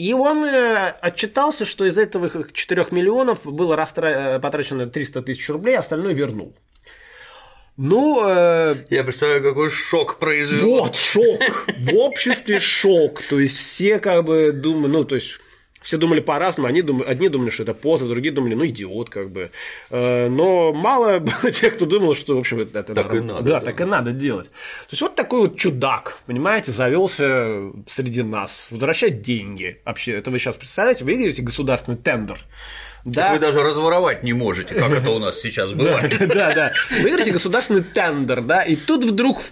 И он э, отчитался, что из этого 4 миллионов было растра... Э, потрачено 300 тысяч рублей, остальное вернул. Ну, э... я представляю, какой шок произвел. Вот шок, в обществе шок, то есть все как бы думают, ну то есть все думали по-разному, они думали, одни думали, что это поза, другие думали, ну, идиот, как бы. Э, но мало было тех, кто думал, что, в общем, это так надо, и надо. Да, да, так и надо делать. То есть, вот такой вот чудак, понимаете, завелся среди нас, возвращать деньги. Вообще, это вы сейчас представляете, вы выиграете государственный тендер. Да. Так вы даже разворовать не можете, как это у нас сейчас бывает. Да, да. Вы Выиграете государственный тендер, да, и тут вдруг в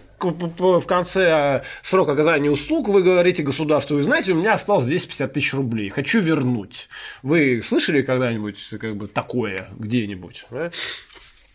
конце а, срока оказания услуг вы говорите государству, вы знаете, у меня осталось 250 тысяч рублей, хочу вернуть. Вы слышали когда-нибудь как бы такое где-нибудь? Да?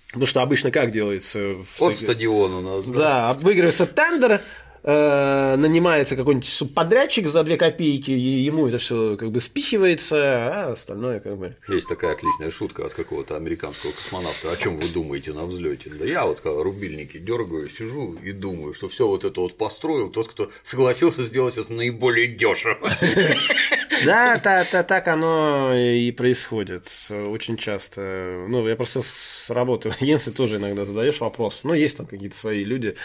Потому что обычно как делается? Вот стадион у нас. Да, да выигрывается тендер, э, нанимается какой-нибудь субподрядчик за две копейки, и ему это все как бы спихивается, а остальное как бы. Есть такая отличная шутка от какого-то американского космонавта. О чем вы думаете на взлете? Да я вот когда рубильники дергаю, сижу и думаю, что все вот это вот построил тот, кто согласился сделать это наиболее дешево. Да, так оно и происходит очень часто. Ну, я просто с работы в агентстве тоже иногда задаешь вопрос. Ну, есть там какие-то свои люди.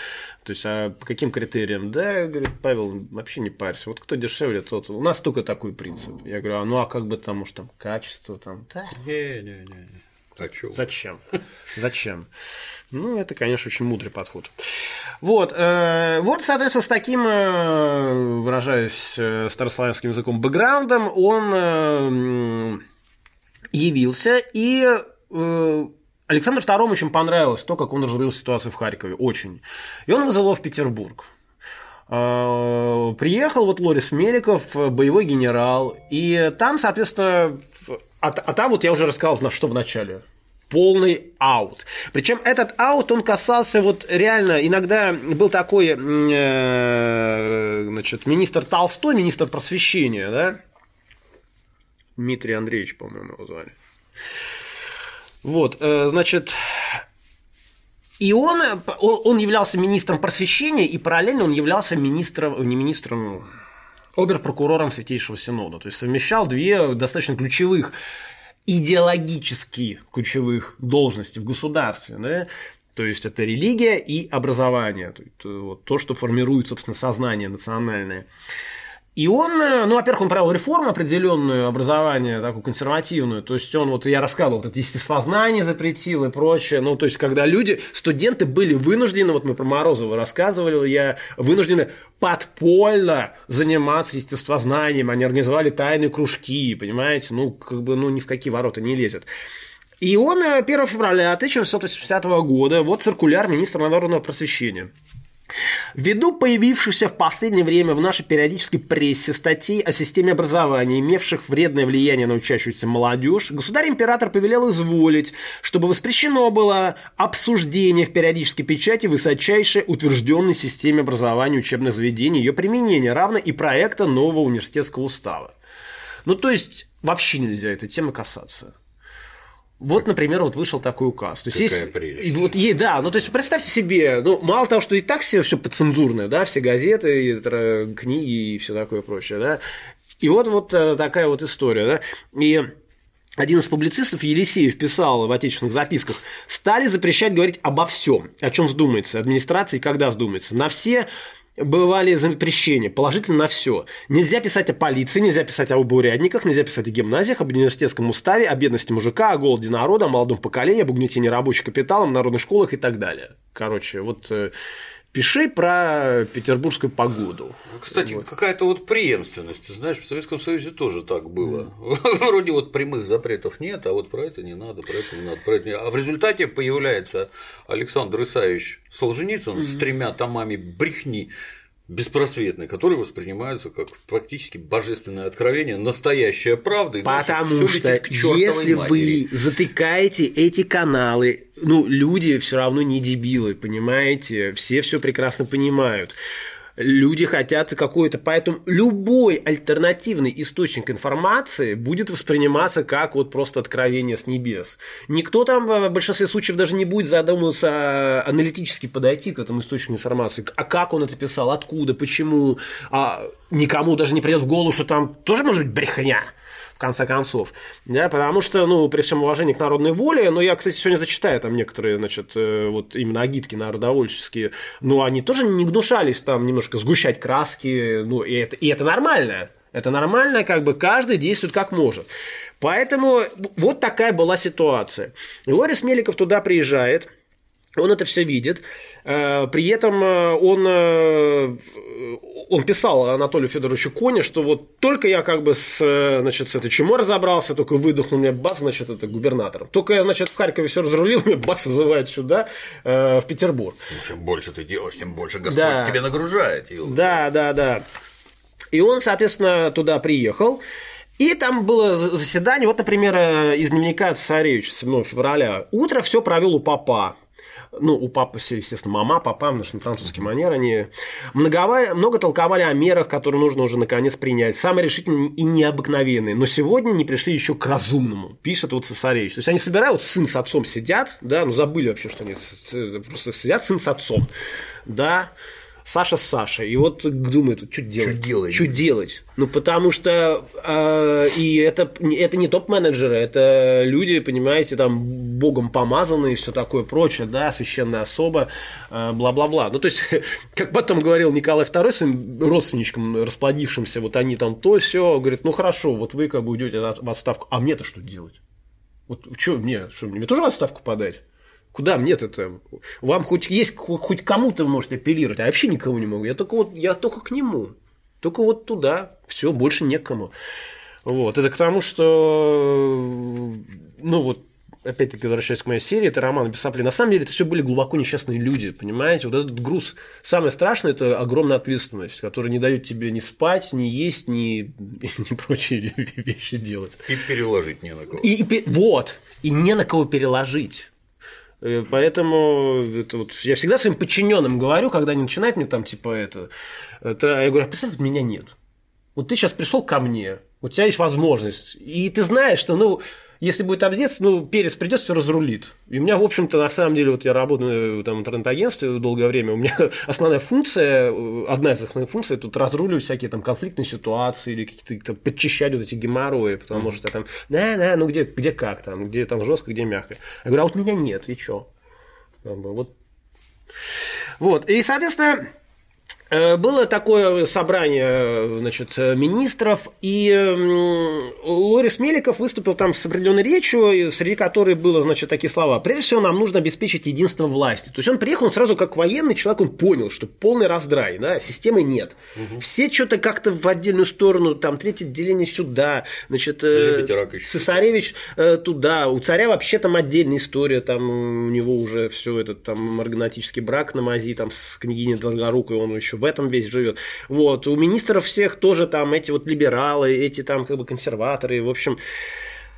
То есть, а по каким критериям? Да, говорит, Павел, вообще не парься. Вот кто дешевле, тот. У нас только такой принцип. Я говорю, а ну а как бы там, может, там качество там. Да. Не-не-не. А чё? Зачем? Зачем? Ну, это, конечно, очень мудрый подход. Вот, э, вот, соответственно, с таким, э, выражаясь э, старославянским языком, бэкграундом он э, явился, и э, Александру II очень понравилось то, как он разрулил ситуацию в Харькове, очень. И он вызвал его в Петербург. Э, приехал вот Лорис Меликов, боевой генерал, и там, соответственно, а, а там вот я уже рассказал, на что в начале полный аут. Причем этот аут, он касался вот реально, иногда был такой, э, значит, министр Толстой, министр просвещения, да, Дмитрий Андреевич, по-моему, его звали. Вот, э, значит, и он, он являлся министром просвещения, и параллельно он являлся министром, не министром, оберпрокурором Святейшего Синода. То есть совмещал две достаточно ключевых идеологически ключевых должностей в государстве. Да? То есть это религия и образование, то, есть, вот, то, что формирует, собственно, сознание национальное. И он, э, ну, во-первых, он провел реформу определенную, образование такую консервативную. То есть он, вот я рассказывал, вот это естествознание запретил и прочее. Ну, то есть, когда люди, студенты были вынуждены, вот мы про Морозова рассказывали, я вынуждены подпольно заниматься естествознанием. Они организовали тайные кружки, понимаете? Ну, как бы, ну, ни в какие ворота не лезет. И он 1 э, февраля 1980 года, вот циркуляр министра народного просвещения. Ввиду появившихся в последнее время в нашей периодической прессе статей о системе образования, имевших вредное влияние на учащуюся молодежь, государь-император повелел изволить, чтобы воспрещено было обсуждение в периодической печати высочайшей утвержденной системе образования учебных заведений, ее применения, равно и проекта нового университетского устава. Ну, то есть, вообще нельзя этой темы касаться. Вот, например, вот вышел такой указ. То есть Какая есть, прелесть. и вот, е- да, ну то есть представьте себе, ну мало того, что и так все, все подцензурное, да, все газеты, и, книги и все такое прочее, да. И вот вот э, такая вот история, да. И один из публицистов Елисеев писал в отечественных записках, стали запрещать говорить обо всем, о чем вздумается, администрации, когда вздумается, на все бывали запрещения, положительно на все. Нельзя писать о полиции, нельзя писать об урядниках, нельзя писать о гимназиях, об университетском уставе, о бедности мужика, о голоде народа, о молодом поколении, об угнетении рабочих капиталом, народных школах и так далее. Короче, вот э, пиши про петербургскую погоду. Кстати, какая-то вот преемственность, ты знаешь, в Советском Союзе тоже так было. Вроде вот прямых запретов нет, а вот про это не надо, про это не надо, про это не А в результате появляется Александр Исаевич Солженицын с тремя томами брехни беспросветной, которые воспринимаются как практически божественное откровение, настоящая правда. И Потому что к если матери. вы затыкаете эти каналы, ну, люди все равно не дебилы, понимаете? Все все прекрасно понимают. Люди хотят какой-то, поэтому любой альтернативный источник информации будет восприниматься как вот просто откровение с небес. Никто там в большинстве случаев даже не будет задумываться а, аналитически подойти к этому источнику информации. А как он это писал, откуда, почему, а никому даже не придет в голову, что там тоже может быть брехня конце концов. Да, потому что, ну, при всем уважении к народной воле, но я, кстати, сегодня зачитаю там некоторые, значит, э, вот именно агитки народовольческие, ну, они тоже не гнушались там немножко сгущать краски, ну, и это, и это нормально. Это нормально, как бы каждый действует как может. Поэтому вот такая была ситуация. Лорис Меликов туда приезжает, он это все видит. Э, При этом э, он, э, он писал Анатолию Федоровичу Коне, что вот только я как бы с, значит, с этой чумой разобрался, только выдохнул мне бац, значит, это губернатором. Только я, значит, в Харькове все разрулил, мне бац вызывает сюда, в Петербург. Ну, Чем больше ты делаешь, тем больше Господь Да. тебе нагружает. Ил. Да, да, да. И он, соответственно, туда приехал. И там было заседание, вот, например, из дневника царевича 7 февраля. Утро все провел у папа. Ну, у папы естественно, мама, папа, потому что французский манер они многова- много толковали о мерах, которые нужно уже наконец принять. Самые решительные и необыкновенные. Но сегодня не пришли еще к разумному, пишет вот цесаревич. То есть они собирают, сын с отцом сидят, да, ну забыли вообще, что они просто сидят сын с отцом, да, Саша с Сашей. И вот думает, что делать? делать? Что делать? Ну, потому что э, и это, это не топ-менеджеры, это люди, понимаете, там богом помазанные и все такое прочее, да, священная особа, э, бла-бла-бла. Ну, то есть, как потом говорил Николай II своим родственничкам расплодившимся, вот они там то все, говорит, ну хорошо, вот вы как бы уйдете в отставку, а мне-то что делать? Вот что мне, что мне тоже в отставку подать? Куда мне-то это? Вам хоть есть, хоть кому-то вы можете апеллировать, а я вообще никого не могу. Я только, вот, я только к нему. Только вот туда. Все, больше некому. Вот. Это к тому, что, ну вот, опять-таки, возвращаясь к моей серии, это роман Бесапли. На самом деле, это все были глубоко несчастные люди, понимаете? Вот этот груз. Самое страшное – это огромная ответственность, которая не дает тебе ни спать, ни есть, ни, ни прочие вещи делать. И переложить не на кого. И, и вот, и не на кого переложить. Э, Поэтому это вот, я всегда своим подчиненным говорю, когда они начинают мне там типа это, это я говорю, а представь, меня нет. Вот ты сейчас пришел ко мне, у тебя есть возможность, и ты знаешь, что, ну, если будет обдец, ну, перец придет, все разрулит. И у меня, в общем-то, на самом деле, вот я работаю там, в интернет-агентстве долгое время, у меня основная функция, э, одна из основных функций, тут разруливать всякие там конфликтные ситуации или какие-то подчищать вот эти геморрои, потому что там, да, да, ну где, где как там, где там жестко, где мягко. Я говорю, а вот меня нет, и чё? Вот. Вот, и, соответственно, Э, было такое собрание значит, министров, и Лорис Меликов выступил там с определенной речью, среди которой было значит, такие слова. Прежде всего, нам нужно обеспечить единство власти. То есть он приехал он сразу как военный человек, он понял, что полный раздрай, да, системы нет. Угу. Все что-то как-то в отдельную сторону, там, третье отделение сюда, значит, э, Цесаревич э, туда, у царя вообще там отдельная история, там у него уже все этот там марганатический брак на мази, там с княгиней Долгорукой, он еще в этом весь живет. Вот. У министров всех тоже там эти вот либералы, эти там как бы консерваторы, в общем,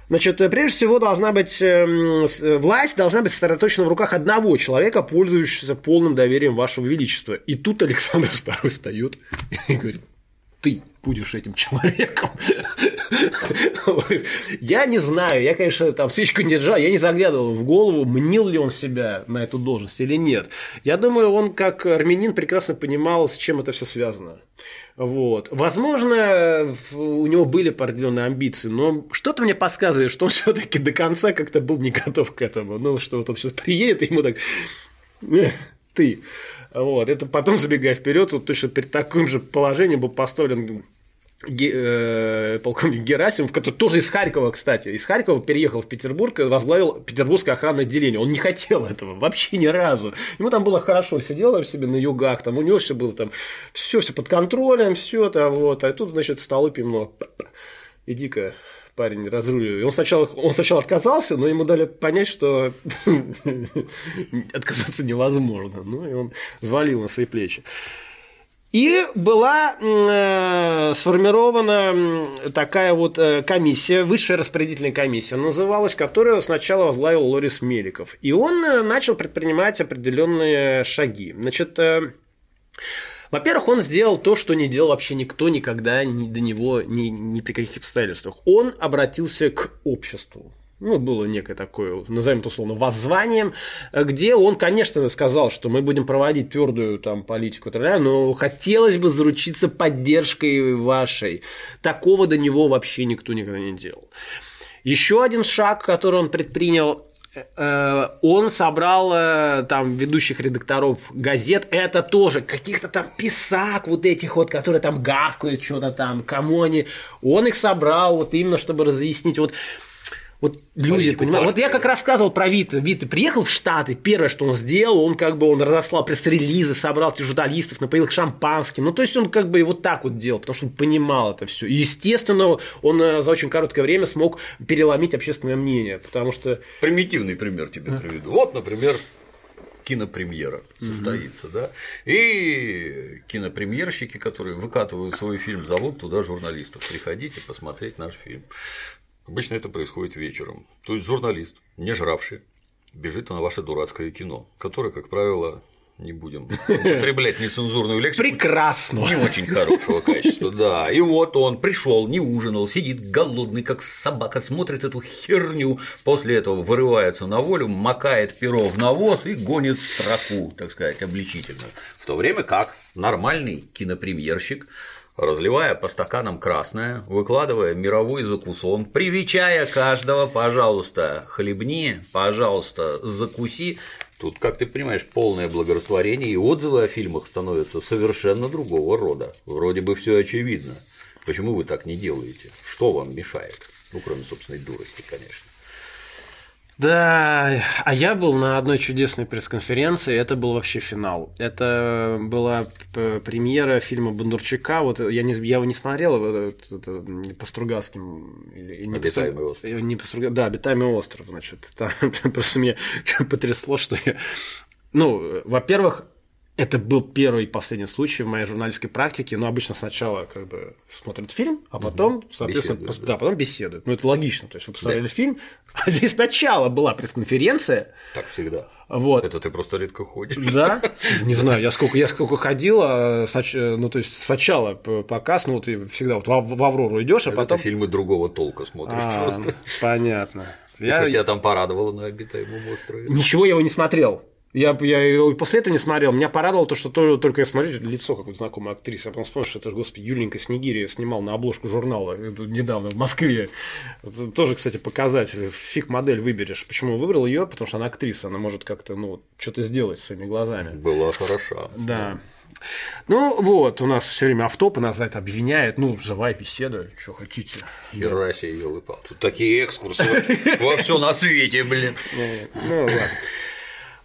Значит, прежде всего должна быть эм, власть должна быть сосредоточена в руках одного человека, пользующегося полным доверием вашего величества. И тут Александр II встает и говорит: ты будешь этим человеком. Я не знаю, я, конечно, там свечку не держал, я не заглядывал в голову, мнил ли он себя на эту должность или нет. Я думаю, он как армянин прекрасно понимал, с чем это все связано. Вот. Возможно, у него были определенные амбиции, но что-то мне подсказывает, что он все-таки до конца как-то был не готов к этому. Ну, что вот он сейчас приедет, и ему так ты. Вот. Это потом, забегая вперед, вот точно перед таким же положением был поставлен э, полковник Герасимов, который тоже из Харькова, кстати, из Харькова переехал в Петербург и возглавил Петербургское охранное отделение. Он не хотел этого вообще ни разу. Ему там было хорошо, сидел себе на югах, там у него все было там, все, все под контролем, все там, вот, а тут, значит, столы пивно. Иди-ка парень разрулил. И он сначала, он сначала отказался, но ему дали понять, что отказаться невозможно. Ну, и он взвалил на свои плечи. И была э, сформирована такая вот э, комиссия, высшая распределительная комиссия называлась, которую сначала возглавил Лорис Меликов. И он э, начал предпринимать определенные шаги. Значит, э, во-первых, он сделал то, что не делал вообще никто никогда ни до него ни, ни при каких обстоятельствах. Он обратился к обществу ну, было некое такое, назовем это условно, воззванием, где он, конечно, сказал, что мы будем проводить твердую там политику, но хотелось бы заручиться поддержкой вашей. Такого до него вообще никто никогда не делал. Еще один шаг, который он предпринял, он собрал э, там ведущих редакторов газет, это тоже каких-то там писак вот этих вот, которые там гавкают что-то там, кому они, он их собрал вот именно, чтобы разъяснить. Вот вот люди, понимаете, вот я как рассказывал про Вита, Вита приехал в Штаты, первое, что он сделал, он как бы он разослал пресс-релизы, собрал этих журналистов, напоил их шампанским, ну то есть он как бы вот так вот делал, потому что он понимал это все. И естественно, он э, за очень короткое время смог переломить общественное мнение, потому что... Примитивный пример тебе приведу. Вот, например, кинопремьера состоится, угу. да, и кинопремьерщики, которые выкатывают свой фильм, зовут туда журналистов, приходите посмотреть наш фильм. Обычно это происходит вечером. То есть журналист, не жравший, бежит на ваше дурацкое кино, которое, как правило, не будем употреблять нецензурную лексику. Прекрасно. Не очень хорошего качества, да. И вот он пришел, не ужинал, сидит голодный, как собака, смотрит эту херню, после этого вырывается на волю, макает перо в навоз и гонит строку, так сказать, обличительно. В то время как нормальный кинопремьерщик разливая по стаканам красное, выкладывая мировой закусон, привечая каждого, пожалуйста, хлебни, пожалуйста, закуси. Тут, как ты понимаешь, полное благорастворение и отзывы о фильмах становятся совершенно другого рода. Вроде бы все очевидно. Почему вы так не делаете? Что вам мешает? Ну, кроме собственной дурости, конечно. Да, а я был на одной чудесной пресс-конференции, это был вообще финал. Это была премьера фильма Бондарчука, вот я, не, я его не смотрел, это, это, по Стругацким. Или, не обитаемый по, остров. Не по Струга... Да, обитаемый остров, значит. Там, просто меня потрясло, что я... Ну, во-первых, это был первый и последний случай в моей журналистской практике, но обычно сначала как бы смотрят фильм, а потом, угу. соответственно, беседуют, пос... да. потом беседуют. Ну, это логично. То есть вы посмотрели да. фильм, а здесь сначала была пресс-конференция. Так всегда. Вот. Это ты просто редко ходишь. Да? Не знаю, я сколько, я сколько ходил, а, ну, то есть сначала показ, ну, ты всегда вот в, Аврору идешь, а потом. Ты фильмы другого толка смотришь а, просто. Понятно. Я... Что тебя там порадовало на обитаемом острове? Ничего я его не смотрел. Я, я его после этого не смотрел. Меня порадовало то, что то, только я смотрю лицо какой-то знакомой актрисы. Я потом вспомнил, что это, господи, Юленька Снегирь снимал на обложку журнала недавно в Москве. Это тоже, кстати, показатель. Фиг модель выберешь. Почему выбрал ее? Потому что она актриса. Она может как-то, ну, что-то сделать своими глазами. Была хороша. Да. Ну вот, у нас все время автопы нас за это обвиняют. Ну, живая беседа, что хотите. Хера себе, елы Тут такие экскурсы во все на свете, блин. Ну, ладно.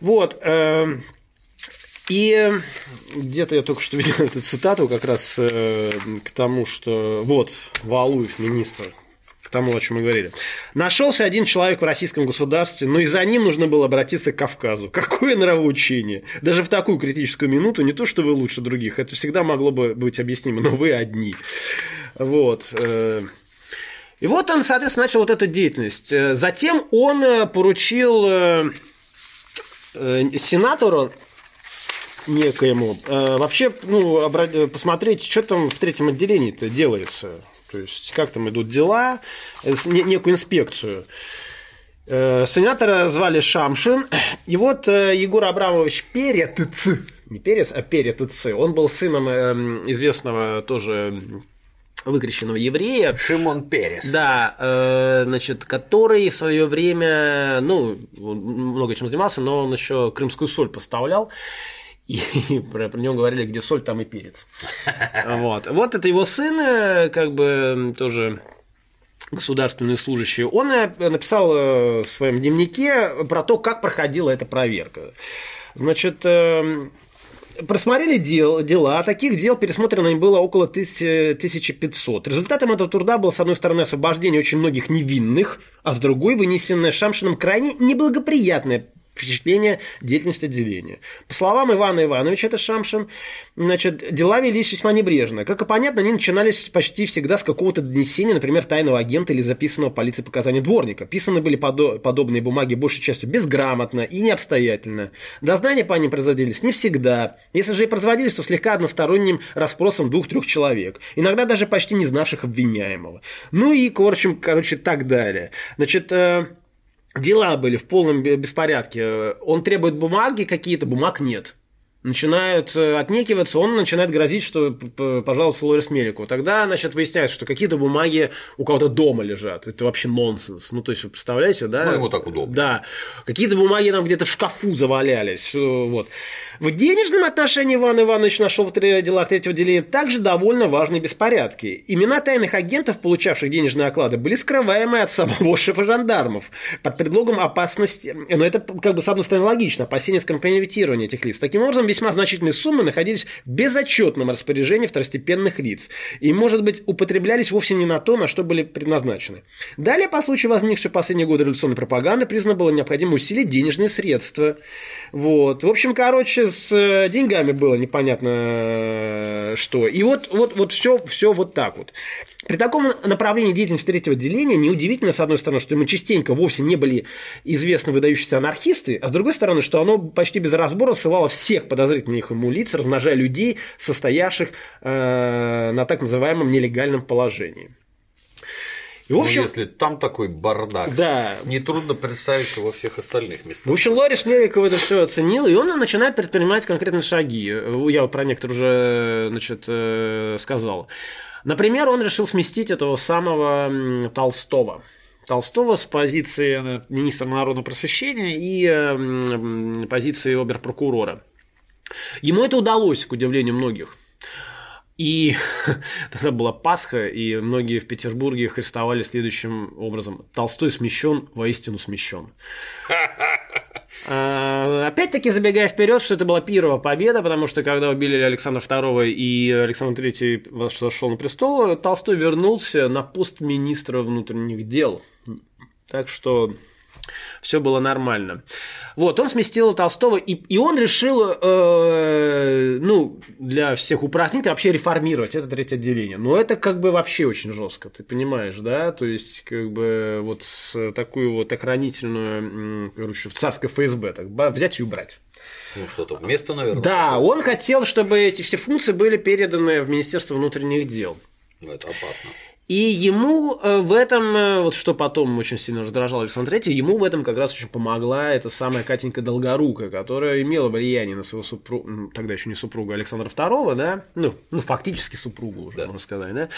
Вот. Эм, и где-то я только что видел эту цитату как раз э, к тому, что вот Валуев, министр, к тому, о чем мы говорили. Нашелся один человек в российском государстве, но и за ним нужно было обратиться к Кавказу. Какое нравоучение! Даже в такую критическую минуту не то, что вы лучше других, это всегда могло бы быть объяснимо, но вы одни. Вот. Э. И вот он, соответственно, начал вот эту деятельность. Э, затем он поручил сенатору некоему э, вообще ну, посмотреть, что там в третьем отделении-то делается. То есть, как там идут дела, э, некую инспекцию. Сенатора звали Шамшин. И вот Егор Абрамович Перец, не Перец, а Перец, он был сыном известного тоже выкрещенного еврея. Шимон Перес. Да, э, значит, который в свое время, ну, много чем занимался, но он еще крымскую соль поставлял. И про, про него говорили, где соль, там и перец. Вот. вот это его сын, э, как бы тоже государственный служащий, он э, написал в своем дневнике про то, как проходила эта проверка. Значит, Просмотрели дел, дела, а таких дел пересмотрено было около 1500. Результатом этого труда было, с одной стороны, освобождение очень многих невинных, а с другой – вынесенное Шамшином крайне неблагоприятное впечатление деятельности отделения. По словам Ивана Ивановича, это Шамшин, значит, дела велись весьма небрежно. Как и понятно, они начинались почти всегда с какого-то донесения, например, тайного агента или записанного полиции показания дворника. Писаны были подо- подобные бумаги большей частью безграмотно и необстоятельно. Дознания по ним производились не всегда. Если же и производились, то слегка односторонним расспросом двух-трех человек. Иногда даже почти не знавших обвиняемого. Ну и, общем, короче, так далее. Значит, э, дела были в полном беспорядке. Он требует бумаги какие-то, бумаг нет. Начинают э, отнекиваться, он начинает грозить, что, пожалуйста, Лорис Мелику. Тогда, значит, выясняется, что какие-то бумаги у кого-то дома лежат. Это вообще нонсенс. Ну, то есть, вы представляете, да? Ну, ему так удобно. Да. Какие-то бумаги там где-то в шкафу завалялись. Э, вот. В денежном отношении Иван Иванович нашел в делах третьего отделения также довольно важные беспорядки. Имена тайных агентов, получавших денежные оклады, были скрываемы от самого шефа жандармов под предлогом опасности. Но это, как бы, с одной стороны, логично, опасения скомпрометирования этих лиц. Таким образом, весьма значительные суммы находились в безотчетном распоряжении второстепенных лиц и, может быть, употреблялись вовсе не на то, на что были предназначены. Далее, по случаю возникшей в последние годы революционной пропаганды, признано было необходимо усилить денежные средства. Вот. В общем, короче, с э, деньгами было непонятно э, что. И вот, вот, вот все, все вот так вот. При таком направлении деятельности третьего отделения неудивительно, с одной стороны, что ему частенько вовсе не были известны выдающиеся анархисты, а с другой стороны, что оно почти без разбора ссылало всех подозрительных ему лиц, размножая людей, состоявших э, на так называемом нелегальном положении. И, в ну, общем, ну, если там такой бардак, да. нетрудно представить, что во всех остальных местах. В общем, Лорис Меликов это все оценил, и он начинает предпринимать конкретные шаги. Я про некоторые уже значит, э, сказал. Например, он решил сместить этого самого Толстого. Толстого с позиции э, министра народного просвещения и э, позиции оберпрокурора. Ему это удалось, к удивлению многих. И тогда была Пасха, и многие в Петербурге христовали следующим образом. Толстой смещен, воистину смещен. А, опять-таки, забегая вперед, что это была первая победа, потому что когда убили Александра II и Александр III зашел на престол, Толстой вернулся на пост министра внутренних дел. Так что все было нормально. Вот, он сместил Толстого, и, и он решил, э, ну, для всех упростить, вообще реформировать это третье отделение. Но это как бы вообще очень жестко, ты понимаешь, да? То есть, как бы вот с такую вот охранительную, короче, в царское ФСБ так взять и убрать. Ну, что-то вместо, наверное. Да, он хотел, чтобы эти все функции были переданы в Министерство внутренних дел. Ну, это опасно. И ему э, в этом, э, вот что потом очень сильно раздражало Александра III, ему в этом как раз очень помогла эта самая Катенька Долгорукая, которая имела влияние на своего супруга, тогда еще не супруга Александра II, да, ну, ну фактически супругу уже, да. можно сказать, да,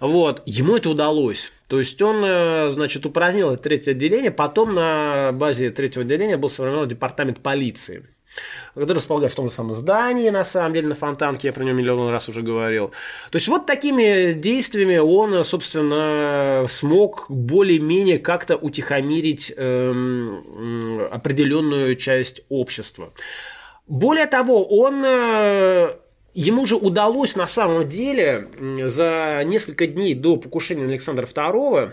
вот, ему это удалось. То есть он, э, значит, упразднил это третье отделение, потом на базе третьего отделения был сформирован департамент полиции который располагается в том же самом здании, на самом деле, на Фонтанке, я про него миллион раз уже говорил. То есть вот такими действиями он, собственно, смог более-менее как-то утихомирить эм, определенную часть общества. Более того, он э, Ему же удалось на самом деле за несколько дней до покушения Александра II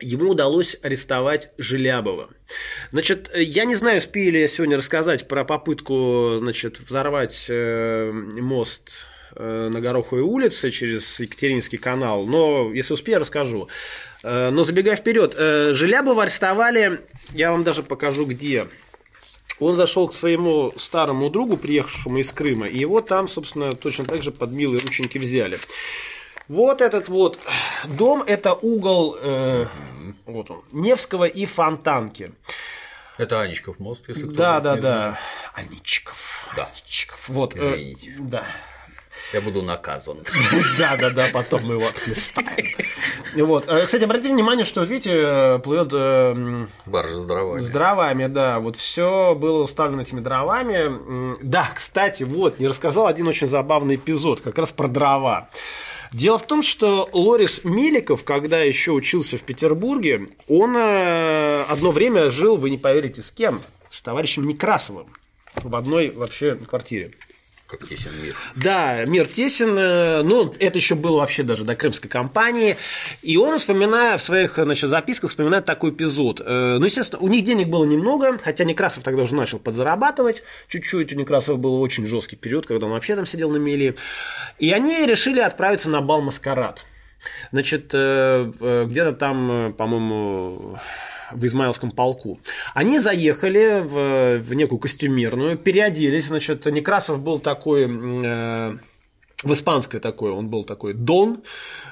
ему удалось арестовать Желябова. Значит, я не знаю, успею ли я сегодня рассказать про попытку значит, взорвать э, мост э, на Гороховой улице через Екатеринский канал, но если успею, расскажу. Э, но забегая вперед, Желябова арестовали, я вам даже покажу где. Он зашел к своему старому другу, приехавшему из Крыма, и его там, собственно, точно так же под милые рученьки взяли. Вот этот вот дом, это угол, э, вот он, Невского и Фонтанки. Это Аничков мост, если кто-то Да, да, да. Аничков. Да. Аничков. Вот. Э, Извините. Э, да. Я буду наказан. Да, да, да, потом мы его отхлестаем. Вот. Э, кстати, обратите внимание, что, видите, плывет э, баржа с дровами. С дровами, да. Вот все было уставлено этими дровами. Да, кстати, вот, не рассказал один очень забавный эпизод, как раз про дрова. Дело в том, что Лорис Меликов, когда еще учился в Петербурге, он э, одно время жил, вы не поверите, с кем? С товарищем Некрасовым в одной вообще квартире. Как тесен мир. Да, мир тесен. Э, ну, это еще было вообще даже до крымской кампании. И он, вспоминая в своих значит, записках, вспоминает такой эпизод. Э, ну, естественно, у них денег было немного, хотя Некрасов тогда уже начал подзарабатывать чуть-чуть. У Некрасова был очень жесткий период, когда он вообще там сидел на мели. И они решили отправиться на бал маскарад. Значит, э, где-то там, по-моему, в Измаилском полку. Они заехали в, в некую костюмерную, переоделись, значит, Некрасов был такой э, в испанское такое, он был такой Дон,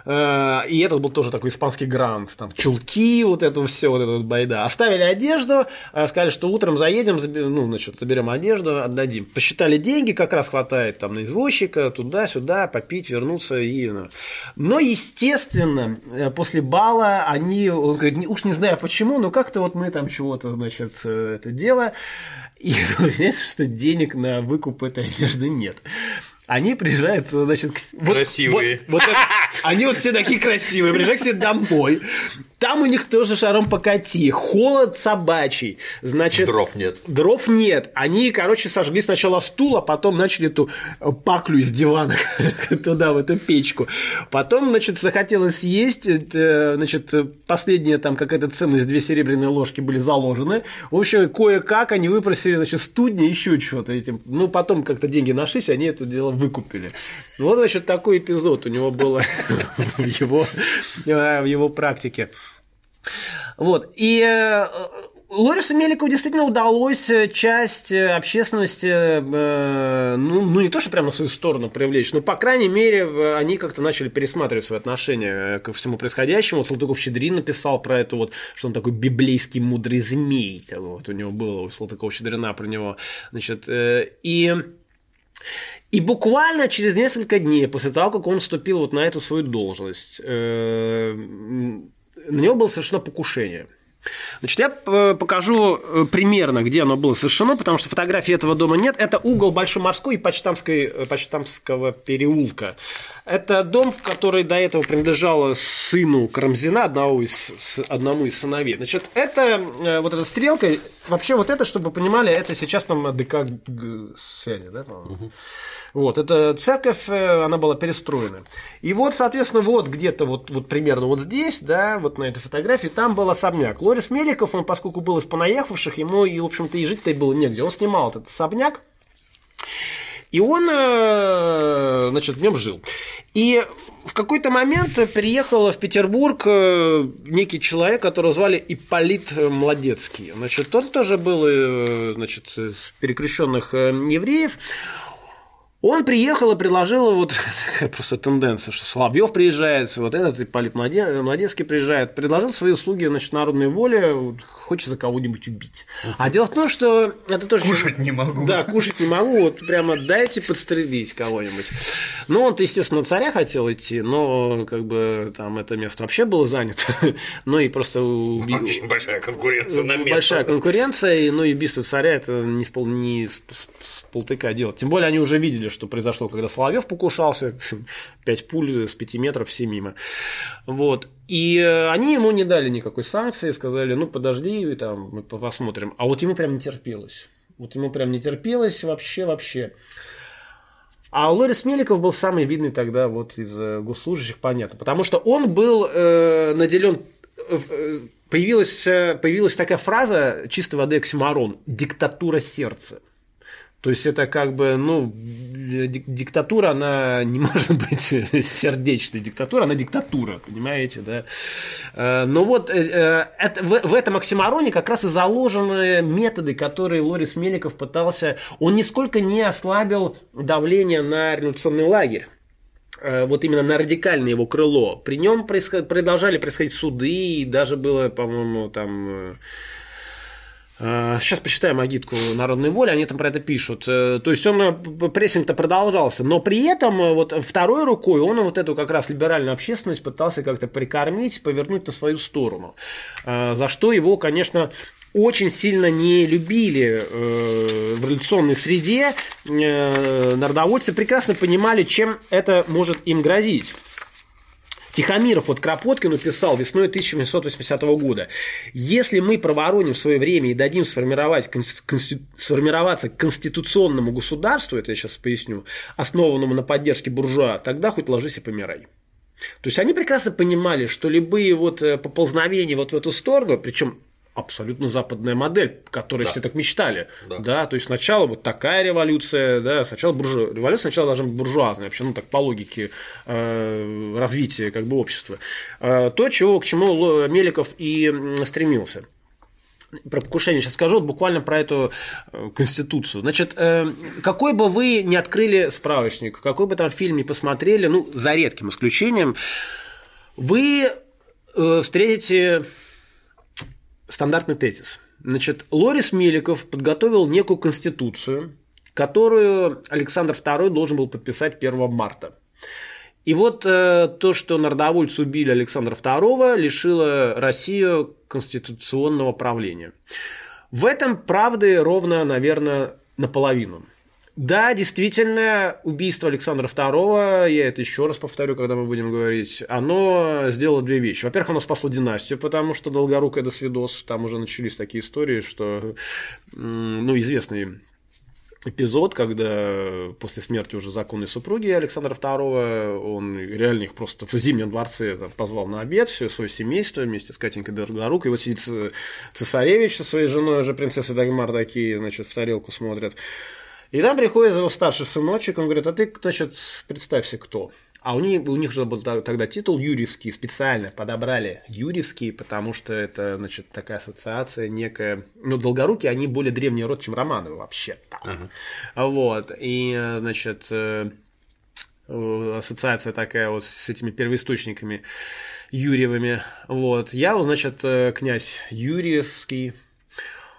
э, и этот был тоже такой испанский грант, там чулки, вот это все, вот это вот байда. Оставили одежду, э, сказали, что утром заедем, ну, значит, заберем одежду, отдадим. Посчитали деньги, как раз хватает там на извозчика, туда-сюда, попить, вернуться и... Ну. Но, естественно, э, после бала они, он говорит, уж не знаю почему, но как-то вот мы там чего-то, значит, это дело, и выясняется, что денег на выкуп этой одежды нет они приезжают, значит, вот, красивые. Вот, вот это, они вот все такие красивые, приезжают к себе домой, там у них тоже шаром покати, холод собачий, значит... Дров нет. Дров нет. Они, короче, сожгли сначала стул, а потом начали эту паклю из дивана туда, в эту печку. Потом, значит, захотелось есть, значит, последние там какая-то ценность, две серебряные ложки были заложены. В общем, кое-как они выпросили, значит, студни, еще что-то этим. Ну, потом как-то деньги нашлись, они это дело выкупили. Вот, значит, такой эпизод у него был его, в его практике. Вот. И э, Лорису Меликову действительно удалось часть общественности, ну, ну не то, что прямо на свою сторону привлечь, но, по крайней мере, они как-то начали пересматривать свои отношения ко всему происходящему. Вот Салтыков-Щедрин написал про это, вот, что он такой библейский мудрый змей. Вот у него было, у Салтыкова-Щедрина про него. Значит, э, и и буквально через несколько дней после того, как он вступил вот на эту свою должность, э, на него было совершено покушение. Значит, я э, покажу э, примерно, где оно было совершено, потому что фотографии этого дома нет. Это угол Большой-Морской и Почтамской, Почтамского переулка. Это дом, в который до этого принадлежал сыну Карамзина, одного из, одному из сыновей. Значит, это вот эта стрелка, вообще вот это, чтобы вы понимали, это сейчас там ДК связи, да, по-моему? Вот, эта церковь, э, она была перестроена. И вот, соответственно, вот где-то вот, вот примерно вот здесь, да, вот на этой фотографии, там был особняк. Лорис Меликов, он, поскольку был из понаехавших, ему, и, в общем-то, и жить-то было негде. Он снимал этот особняк, и он, э, значит, в нем жил. И в какой-то момент приехал в Петербург э, некий человек, которого звали Ипполит Младецкий. Значит, он тоже был, значит, из перекрещенных евреев. Он приехал и предложил вот такая просто тенденция, что Соловьев приезжает, вот этот Ипполит Младецкий приезжает, предложил свои услуги, значит, народной воле, вот, хочется кого-нибудь убить. А дело в том, что это тоже... Кушать не могу. Да, кушать не могу, вот прямо дайте подстрелить кого-нибудь. Ну, он-то, естественно, царя хотел идти, но как бы там это место вообще было занято. ну и просто... Очень большая конкуренция на место. Большая конкуренция, и, ну и убийство царя это не с, пол, не с, с, с полтыка делать. Тем более они уже видели, что произошло, когда Соловьев покушался, пять пуль с пяти метров все мимо. Вот. И э, они ему не дали никакой санкции, сказали, ну подожди, там, мы посмотрим. А вот ему прям не терпелось. Вот ему прям не терпелось вообще-вообще. А Лорис Меликов был самый видный тогда вот из э, госслужащих, понятно. Потому что он был э, наделен э, э, появилась, появилась такая фраза чистой воды оксюмарон – диктатура сердца. То есть это как бы, ну, диктатура, она не может быть сердечной диктатура, она диктатура, понимаете, да. Э, но вот э, э, это, в, в этом оксимороне как раз и заложены методы, которые Лорис Меликов пытался, он нисколько не ослабил давление на революционный лагерь вот именно на радикальное его крыло. При нем происход... продолжали происходить суды, и даже было, по-моему, там Сейчас почитаем агитку народной воли, они там про это пишут. Э, то есть он э, прессинг-то продолжался, но при этом э, вот второй рукой он вот эту как раз либеральную общественность пытался как-то прикормить, повернуть на свою сторону. За что его, конечно, очень сильно не любили в революционной среде. Народовольцы прекрасно понимали, чем это может им грозить. Тихомиров вот Кропоткину писал весной 1880 года. Если мы провороним свое время и дадим сформировать, конститу, сформироваться конституционному государству, это я сейчас поясню, основанному на поддержке буржуа, тогда хоть ложись и помирай. То есть они прекрасно понимали, что любые вот э, поползновения вот в эту сторону, причем абсолютно западная модель, которой да. все так мечтали. Да. да, то есть сначала вот такая революция, да, сначала буржу... революция сначала должна быть буржуазная, вообще, ну так по логике э, развития как бы общества. Э, то, чего, к чему Меликов и стремился про покушение сейчас скажу, вот буквально про эту э, конституцию. Значит, э, какой бы вы ни открыли справочник, какой бы там фильм ни посмотрели, ну, за редким исключением, вы э, встретите стандартный тезис. Значит, Лорис Меликов подготовил некую конституцию, которую Александр II должен был подписать 1 марта. И вот э, то, что народовольцы убили Александра II, лишило Россию конституционного правления. В этом правды ровно, наверное, наполовину. Да, действительно, убийство Александра II, я это еще раз повторю, когда мы будем говорить, оно сделало две вещи. Во-первых, оно спасло династию, потому что Долгорукая до свидос, там уже начались такие истории, что, ну, известный эпизод, когда после смерти уже законной супруги Александра II, он реально их просто в Зимнем дворце позвал на обед, все свое семейство вместе с Катенькой Долгорукой. И вот сидит цесаревич со своей женой, уже принцесса Дагмар такие, значит, в тарелку смотрят. И там приходит его старший сыночек, он говорит, а ты, значит, представься, кто. А у них, у них же был тогда титул Юрьевский, специально подобрали Юрьевский, потому что это, значит, такая ассоциация некая... Ну, Долгоруки, они более древний род, чем Романовы вообще-то. Ага. Вот, и, значит, э, ассоциация такая вот с этими первоисточниками Юрьевыми. Вот, я, значит, э, князь Юрьевский,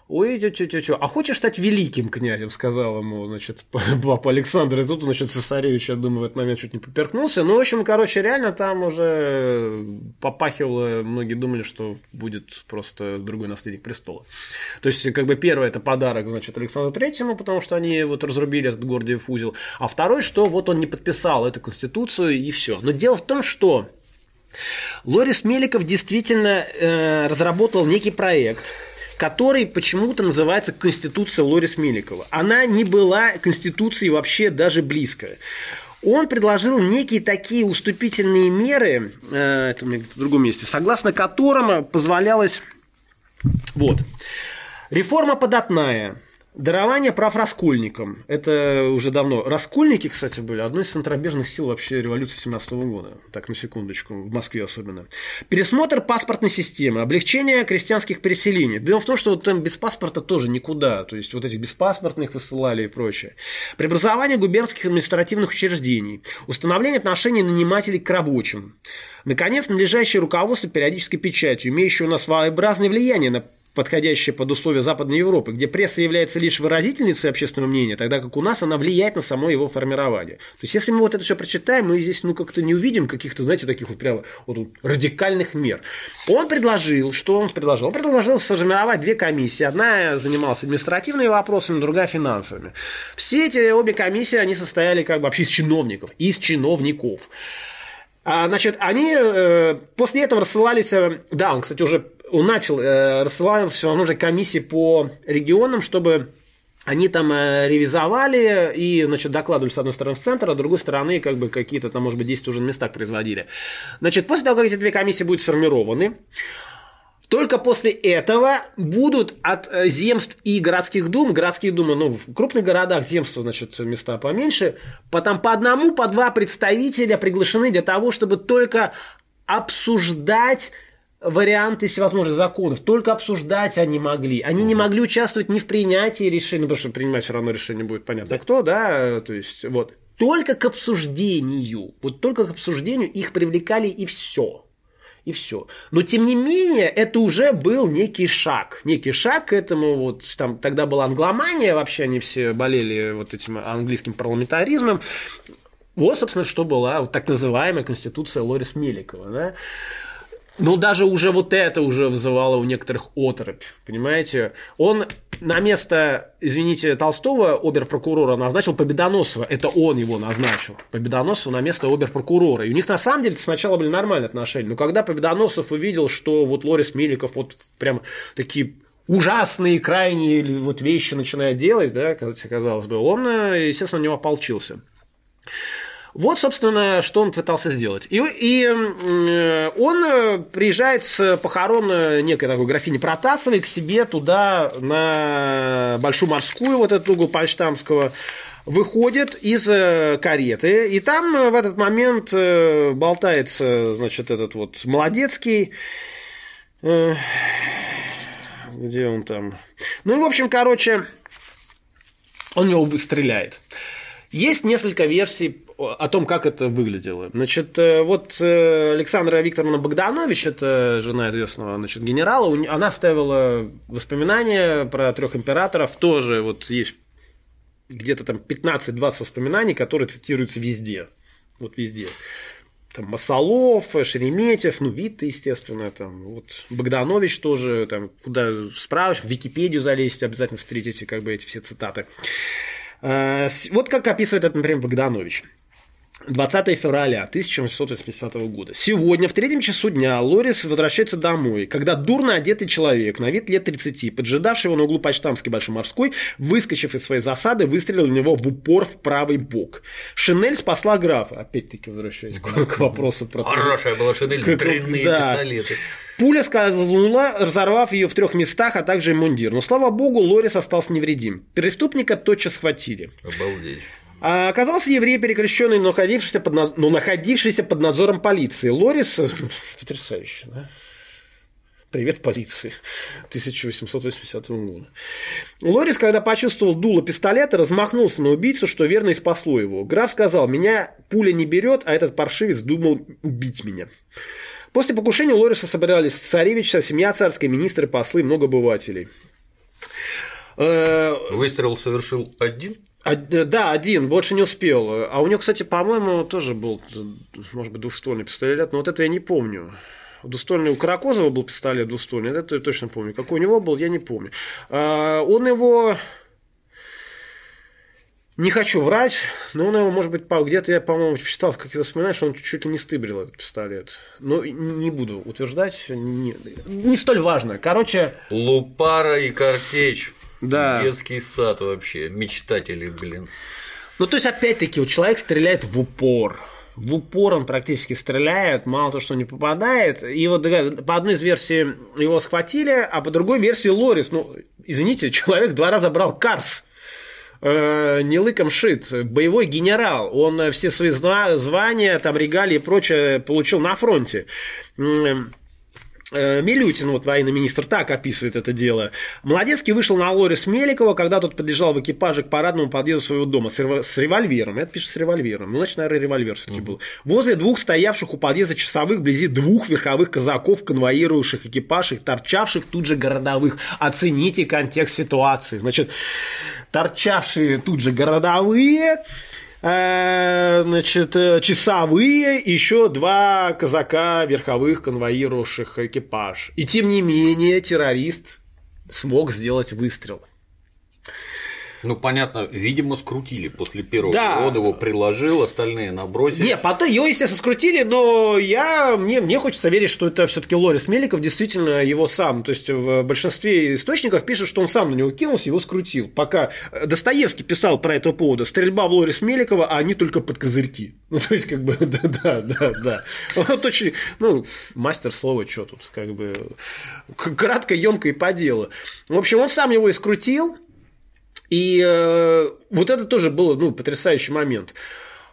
Ой, тю тю тю а хочешь стать великим князем, сказал ему, значит, папа Александр, и тут, значит, цесаревич, я думаю, в этот момент чуть не поперкнулся. Ну, в общем, короче, реально там уже попахивало, многие думали, что будет просто другой наследник престола. То есть, как бы, первое, это подарок, значит, Александру Третьему, потому что они вот разрубили этот Гордиев узел, а второй, что вот он не подписал эту конституцию, и все. Но дело в том, что Лорис Меликов действительно э, разработал некий проект – который почему-то называется Конституция Лорис Меликова. Она не была Конституцией вообще даже близко. Он предложил некие такие уступительные меры, э, это у меня в другом месте, согласно которым позволялось вот, реформа податная, Дарование прав раскольникам. Это уже давно. Раскольники, кстати, были одной из центробежных сил вообще революции 17 года. Так, на секундочку, в Москве особенно. Пересмотр паспортной системы, облегчение крестьянских переселений. Дело в том, что вот там без паспорта тоже никуда. То есть, вот этих беспаспортных высылали и прочее. Преобразование губернских административных учреждений. Установление отношений нанимателей к рабочим. Наконец, надлежащее руководство периодической печатью, имеющее у нас своеобразное влияние на подходящая под условия Западной Европы, где пресса является лишь выразительницей общественного мнения, тогда как у нас она влияет на само его формирование. То есть, если мы вот это все прочитаем, мы здесь ну как-то не увидим каких-то, знаете, таких вот прямо вот, радикальных мер. Он предложил, что он предложил? Он предложил сформировать две комиссии. Одна занималась административными вопросами, другая финансовыми. Все эти обе комиссии, они состояли как бы вообще из чиновников, из чиновников. А, значит, они э, после этого рассылались, э, да, он, кстати, уже он начал э, рассылать все равно же комиссии по регионам, чтобы они там э, ревизовали и, значит, докладывали с одной стороны в центр, а с другой стороны, как бы какие-то там, может быть, действия уже на местах производили. Значит, после того, как эти две комиссии будут сформированы, только после этого будут от э, земств и городских дум, городские думы, ну, в крупных городах земства, значит, места поменьше, потом по одному, по два представителя приглашены для того, чтобы только обсуждать варианты всевозможных законов, только обсуждать они могли. Они не могли участвовать ни в принятии решения, потому что принимать все равно решение будет понятно кто, да, то есть вот. Только к обсуждению, вот только к обсуждению их привлекали и все. И все. Но тем не менее, это уже был некий шаг. Некий шаг к этому. Вот там тогда была англомания, вообще они все болели вот этим английским парламентаризмом. Вот, собственно, что была вот так называемая конституция Лорис Меликова. Да? Но даже уже вот это уже вызывало у некоторых оторопь, понимаете? Он на место, извините, Толстого оберпрокурора назначил Победоносова. Это он его назначил. Победоносова на место оберпрокурора. И у них на самом деле сначала были нормальные отношения. Но когда Победоносов увидел, что вот Лорис Меликов вот прям такие ужасные, крайние вот вещи начинает делать, да, казалось бы, он, э, естественно, на него ополчился. Вот, собственно, что он пытался сделать. И, и э, он э, приезжает с похорон э, некой такой графини Протасовой к себе туда, на Большую морскую, вот эту угол Пальштамского, выходит из кареты, и там в этот момент болтается, значит, этот вот молодецкий, где он там? Ну, в общем, короче, он его стреляет. Есть несколько версий о том, как это выглядело. Значит, э, вот э, Александра Викторовна Богданович, это жена известного значит, генерала, она ставила воспоминания про трех императоров, тоже вот есть где-то там 15-20 воспоминаний, которые цитируются везде. Вот везде. Там Масолов, Шереметьев, ну, Витта, естественно, там, вот Богданович тоже, там, куда справишь, в Википедию залезть, обязательно встретите, как бы, эти все цитаты. Э, вот как описывает это, например, Богданович. 20 февраля 1880 года. Сегодня в третьем часу дня Лорис возвращается домой, когда дурно одетый человек, на вид лет 30, поджидавший его на углу Почтамской Большой Морской, выскочив из своей засады, выстрелил в него в упор в правый бок. Шинель спасла графа. Опять-таки возвращаясь к вопросу про... Хорошая была шинель, дрянные да. пистолеты. Пуля скользнула, разорвав ее в трех местах, а также и мундир. Но, слава богу, Лорис остался невредим. Преступника тотчас схватили. Обалдеть. А оказался еврей, перекрещенный, но находившийся под, но ну, находившийся под надзором полиции. Лорис... Потрясающе, да? Привет полиции 1880 года. Лорис, когда почувствовал дуло пистолета, размахнулся на убийцу, что верно и спасло его. Граф сказал, меня пуля не берет, а этот паршивец думал убить меня. После покушения Лориса собирались царевич, семья царская, министры, послы, много обывателей. Э, Выстрел совершил один? А, да, один, больше не успел. А у него, кстати, по-моему, тоже был, может быть, двухствольный пистолет, но вот это я не помню. Двуствольный у Каракозова был пистолет двуствольный, это я точно помню. Какой у него был, я не помню. А, он его... Не хочу врать, но он его, может быть, где-то я, по-моему, читал в каких-то воспоминаниях, что он чуть-чуть ли не стыбрил этот пистолет. Но не буду утверждать, не, не столь важно. Короче... Лупара и картечь. Да. Детский сад вообще, мечтатели, блин. Ну, то есть, опять-таки, вот человек стреляет в упор. в упор он практически стреляет, мало то, что не попадает. И вот по одной из версий его схватили, а по другой версии Лорис, ну, извините, человек два раза брал Карс э, не лыком шит, боевой генерал, он все свои звания, там, регалии и прочее получил на фронте. Э, Милютин, вот военный министр, так описывает это дело. Молодецкий вышел на Лорис Меликова, когда тот подъезжал в экипаже к парадному подъезду своего дома с, с револьвером. Это пишет с револьвером. Ну, значит, наверное, револьвер все-таки был. Возле двух стоявших у подъезда часовых вблизи двух верховых казаков, конвоирующих экипаж, и торчавших тут же городовых. Оцените контекст ситуации. Значит, торчавшие тут же городовые значит, э, часовые, еще два казака верховых, конвоировавших экипаж. И тем не менее террорист смог сделать выстрел. Ну, понятно, видимо, скрутили после первого. Да. Он его приложил, остальные набросили. Не, потом его, естественно, скрутили, но я, мне, мне хочется верить, что это все таки Лорис Меликов действительно его сам. То есть в большинстве источников пишет, что он сам на него кинулся, его скрутил. Пока Достоевский писал про это повода, стрельба в Лорис Меликова, а они только под козырьки. Ну, то есть, как бы, да, да, да, да. Вот очень, ну, мастер слова, что тут, как бы, кратко, емко и по делу. В общем, он сам его и скрутил, и э, вот это тоже был ну, потрясающий момент.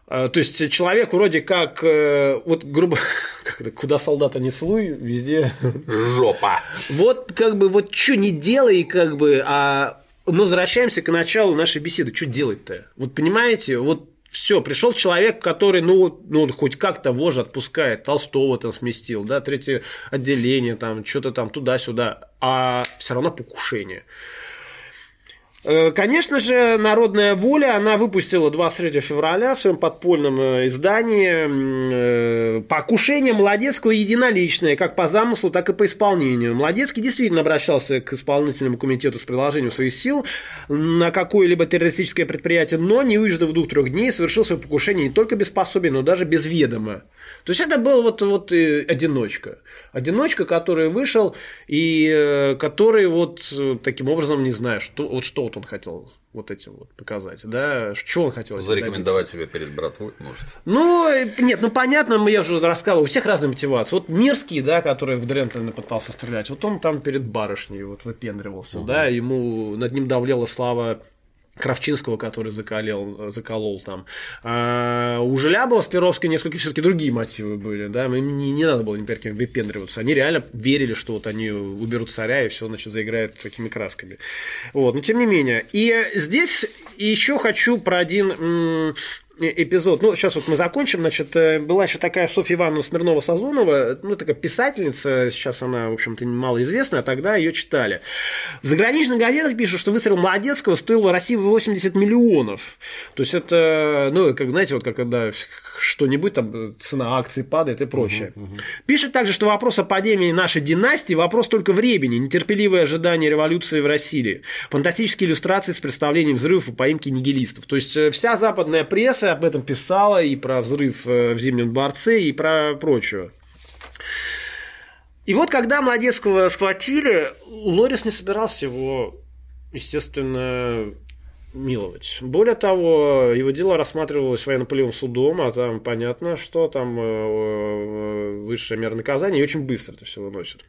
Э, то есть человек вроде как, э, вот грубо, как это, куда солдата не целуй, везде жопа. Вот как бы вот что не делай, как бы, а мы возвращаемся к началу нашей беседы. Что делать-то? Вот понимаете, вот все, пришел человек, который, ну, ну, хоть как-то вожа отпускает, Толстого там сместил, да, третье отделение, там, что-то там туда-сюда, а все равно покушение. Э, конечно же, «Народная воля», она выпустила 23 февраля в своем подпольном э, издании э, покушение Молодецкого единоличное, как по замыслу, так и по исполнению. Молодецкий действительно обращался к исполнительному комитету с приложением своих сил на какое-либо террористическое предприятие, но не выждав двух-трех дней, совершил свое покушение не только без пособия, но даже без ведома. То есть это был вот, вот одиночка. Одиночка, который вышел и который вот таким образом, не знаю, что, вот что вот он хотел вот этим вот показать, да, что он хотел Зарекомендовать себя перед братвой, может. Ну, нет, ну понятно, я уже рассказывал, у всех разные мотивации. Вот Мирский, да, который в Дрентоне пытался стрелять, вот он там перед барышней вот выпендривался, угу. да, ему над ним давлела слава Кравчинского, который заколел, заколол там. А у Желябова с Перовской несколько все-таки другие мотивы были, да, им не, не надо было ни перед кем выпендриваться. Они реально верили, что вот они уберут царя и все, значит, заиграет такими красками. Вот, но тем не менее. И здесь еще хочу про один эпизод. Ну, сейчас вот мы закончим. Значит, э, была еще такая Софья Ивановна Смирнова-Сазонова, ну, такая писательница, сейчас она, в общем-то, малоизвестна, а тогда ее читали. В заграничных газетах пишут, что выстрел Молодецкого стоил России 80 миллионов. То есть это, ну, как, знаете, вот как когда что-нибудь, там, цена акций падает и прочее. Угу, угу. Пишет также, что вопрос о падении нашей династии – вопрос только времени, нетерпеливое ожидание революции в России, фантастические иллюстрации с представлением взрывов и поимки нигилистов. То есть э, вся западная пресса пресса об этом писала и про взрыв э, в Зимнем дворце, и про прочее. И вот когда Молодецкого схватили, Лорис не собирался его, естественно, миловать. Более того, его дело рассматривалось военно-полевым судом, а там понятно, что там э, э, высшая мера наказания, и очень быстро это все выносит.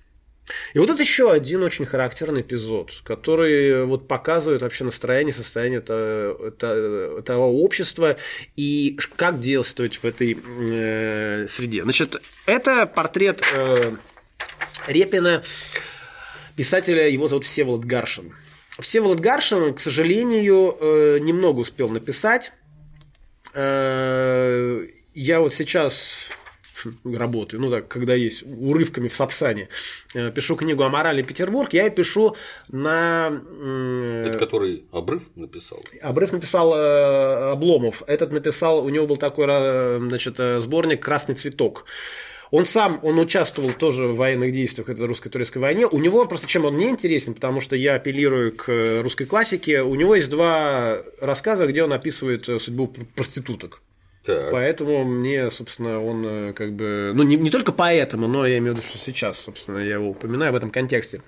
И вот это еще один очень характерный эпизод, который вот показывает вообще настроение, состояние этого, этого общества и как действовать в этой э, среде. Значит, это портрет э, Репина, писателя, его зовут Всеволод Гаршин. Всеволод Гаршин, к сожалению, э, немного успел написать. Э, я вот сейчас работаю, ну так, когда есть урывками в Сапсане, э, пишу книгу о морали Петербург, я пишу на... Это который Обрыв написал? Обрыв написал э, Обломов, этот написал, у него был такой, значит, э, сборник «Красный цветок». Он сам, он участвовал тоже в военных действиях, это русско-турецкой войне. У него просто чем он мне интересен, потому что я апеллирую к русской классике. У него есть два рассказа, где он описывает судьбу проституток. Так. Поэтому мне, собственно, он э, как бы... Ну, не, не только поэтому, но я имею в виду, что сейчас, собственно, я его упоминаю в этом контексте.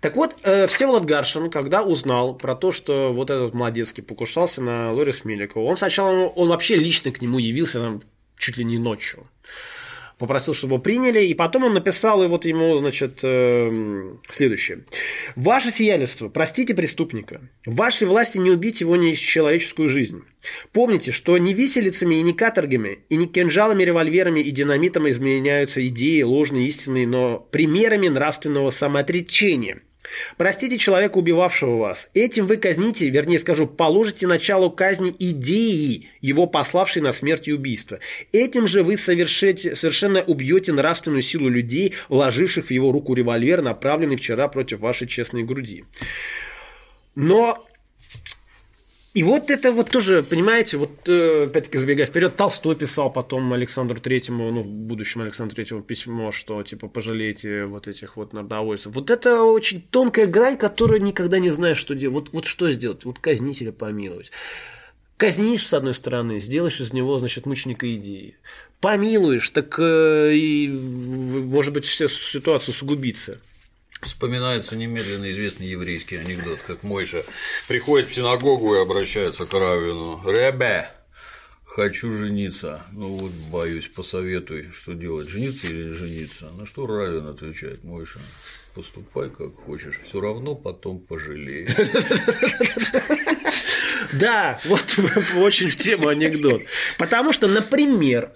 Так вот, э, Всеволод Гаршин, когда узнал про то, что вот этот Молодецкий покушался на Лорис Меликова, он сначала, он вообще лично к нему явился, там, чуть ли не ночью попросил, чтобы его приняли, и потом он написал, и вот ему, значит, э, следующее. «Ваше сиятельство, простите преступника. В вашей власти не убить его ни человеческую жизнь. Помните, что не виселицами и не каторгами, и не кинжалами, револьверами и динамитом изменяются идеи, ложные, истинные, но примерами нравственного самоотречения». Простите человека, убивавшего вас. Этим вы казните, вернее скажу, положите начало казни идеи, его пославшей на смерть и убийство. Этим же вы совершите, совершенно убьете нравственную силу людей, вложивших в его руку револьвер, направленный вчера против вашей честной груди. Но и вот это вот тоже, понимаете, вот э, опять-таки забегая вперед, Толстой писал потом Александру Третьему, ну, в будущем Александру Третьему письмо, что типа пожалейте вот этих вот народовольцев. Вот это очень тонкая грань, которую никогда не знаешь, что делать. Вот, вот что сделать? Вот казнить или помиловать. Казнишь, с одной стороны, сделаешь из него, значит, мученика идеи. Помилуешь, так э, и, может быть, вся ситуация сугубится. Вспоминается немедленно известный еврейский анекдот, как Мойша приходит в синагогу и обращается к Равину. «Ребе, хочу жениться. Ну вот, боюсь, посоветуй, что делать, жениться или не жениться. На что Равин отвечает, Мойша, поступай как хочешь, все равно потом пожалеешь. Да, вот очень в тему анекдот. Потому что, например,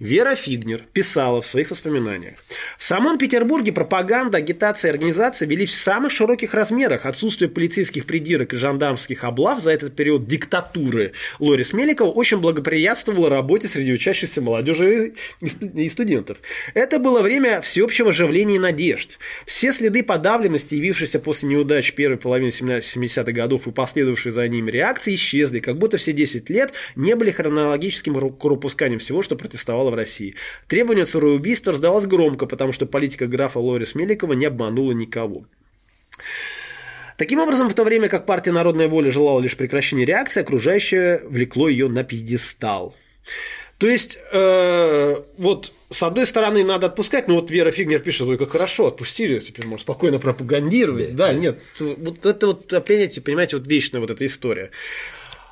Вера Фигнер писала в своих воспоминаниях. В самом Петербурге пропаганда, агитация и организация велись в самых широких размерах. Отсутствие полицейских придирок и жандармских облав за этот период диктатуры Лорис Меликова очень благоприятствовало работе среди учащихся молодежи и студентов. Это было время всеобщего оживления и надежд. Все следы подавленности, явившиеся после неудач первой половины 70-х годов и последовавшей за ними реакции, исчезли, как будто все 10 лет не были хронологическим корпусканием всего, что протестовало в России. Требование убийства раздавалось громко, потому что политика графа Лорис Меликова не обманула никого. Таким образом, в то время как партия «Народная воля» желала лишь прекращения реакции, окружающее влекло ее на пьедестал. То есть, э, вот с одной стороны надо отпускать, но вот Вера Фигнер пишет, ой, как хорошо, отпустили, теперь можно спокойно пропагандировать. Да, да нет, вот это вот, понимаете, понимаете, вот вечная вот эта история.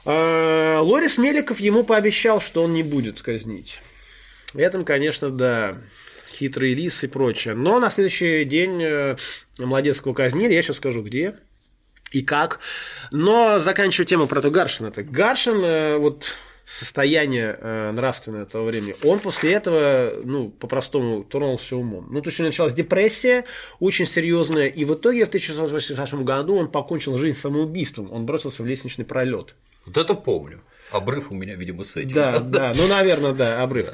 Э, Лорис Меликов ему пообещал, что он не будет казнить. В этом, конечно, да, хитрый лис и прочее. Но на следующий день э, Молодецкого казнили, я сейчас скажу, где и как. Но заканчивая тему про эту Гаршина. Так Гаршин, э, вот состояние э, нравственное того времени, он после этого, ну, по-простому, тронулся умом. Ну, то есть у него началась депрессия очень серьезная, и в итоге в 1988 году он покончил жизнь самоубийством, он бросился в лестничный пролет. Вот это помню. Обрыв у меня, видимо, с этим. Да, да, ну, наверное, да, обрыв.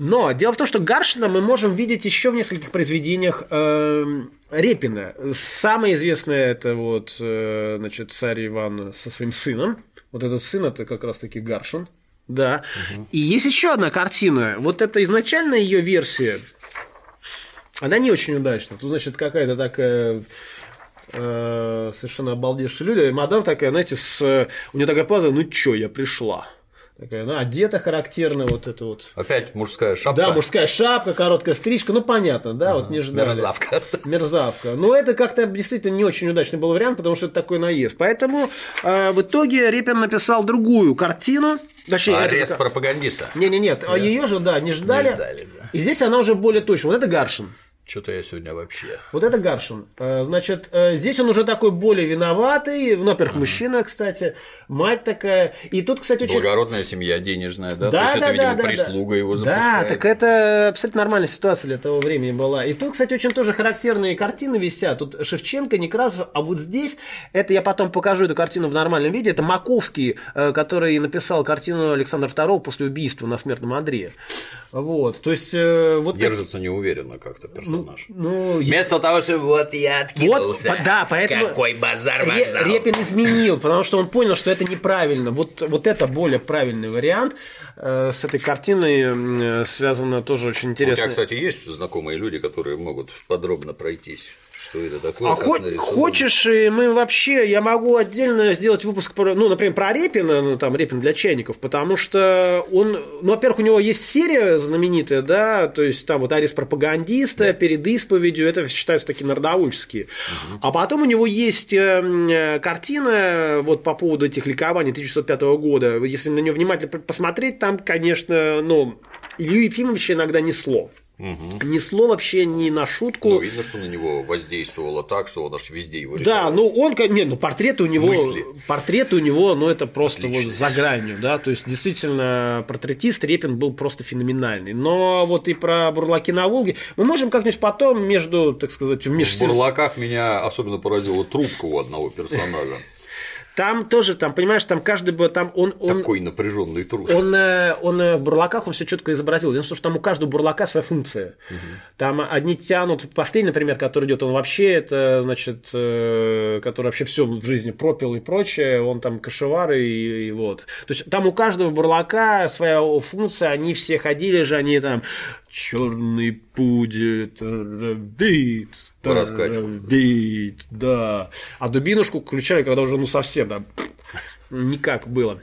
Но дело в том, что Гаршина мы можем видеть еще в нескольких произведениях э, Репина. Самое известное это вот, э, значит, царь Иван со своим сыном. Вот этот сын это как раз-таки Гаршин. Да. Угу. И есть еще одна картина. Вот это изначально ее версия. Она не очень удачна. Тут, значит, какая-то такая э, совершенно обалдевшая люди. Мадам такая, знаете, с... у нее такая поза, ну чё, я пришла. Такая, ну, одета характерно, вот это вот. Опять мужская шапка. Да, мужская шапка, короткая стрижка, ну, понятно, да, ага, вот не ждали. Мерзавка. Мерзавка. Но это как-то действительно не очень удачный был вариант, потому что это такой наезд. Поэтому э, в итоге Репин написал другую картину. Точнее, Арест это... пропагандиста. Не-не-нет, а ее же, да, не ждали. Не ждали да. И здесь она уже более точно. Вот это Гаршин. Что-то я сегодня вообще. Вот это Гаршин. Э, значит, э, здесь он уже такой более виноватый. Ну, во-первых, ага. мужчина, кстати, мать такая. И тут, кстати, очень. Благородная семья денежная, да? Да, То есть да, это, видимо, да, прислуга да. его запускает. Да, так это абсолютно нормальная ситуация для того времени была. И тут, кстати, очень тоже характерные картины висят. Тут Шевченко, Некрасов, а вот здесь, это я потом покажу эту картину в нормальном виде, это Маковский, э, который написал картину Александра II после убийства на смертном Андре. Вот, то есть... Вот Держится так... неуверенно как-то персонаж. Ну, Вместо того, чтобы вот я откинулся. Вот, да, поэтому Какой базар вокзал. Репин изменил, потому что он понял, что это неправильно. Вот, вот это более правильный вариант. Э, с этой картиной связано тоже очень интересно. У меня, кстати, есть знакомые люди, которые могут подробно пройтись что это такое. А хо- хочешь, и мы вообще, я могу отдельно сделать выпуск, про, ну, например, про Репина, ну, там, Репин для чайников, потому что он, ну, во-первых, у него есть серия знаменитая, да, то есть там вот арест пропагандиста, да. перед исповедью, это считается такие народовольческие. Угу. А потом у него есть э, картина вот по поводу этих ликований 1905 года, если на нее внимательно посмотреть, там, конечно, ну, Илью Ефимовича иногда несло. Угу. Несло вообще не на шутку. Ну, видно, что на него воздействовало так, что он аж везде его рисовал. Да, ну он, не, ну портреты у него, Мысли. портреты у него, ну это просто Отлично. вот за гранью, да, то есть действительно портретист Репин был просто феноменальный. Но вот и про бурлаки на Волге мы можем как-нибудь потом между, так сказать, в межсез... В бурлаках меня особенно поразила трубка у одного персонажа. Там тоже, там, понимаешь, там каждый бы там он, он такой напряженный труд. Он, э, он э, в бурлаках он все четко изобразил. Дело в том, что там у каждого бурлака своя функция. Угу. Там одни тянут. Последний, например, который идет, он вообще это, значит, э, который вообще все в жизни пропил и прочее. Он там кошевар и, и вот. То есть там у каждого бурлака своя функция. Они все ходили же, они там черный пудель, бит, бит, да. А дубинушку включали, когда уже ну совсем да, никак было.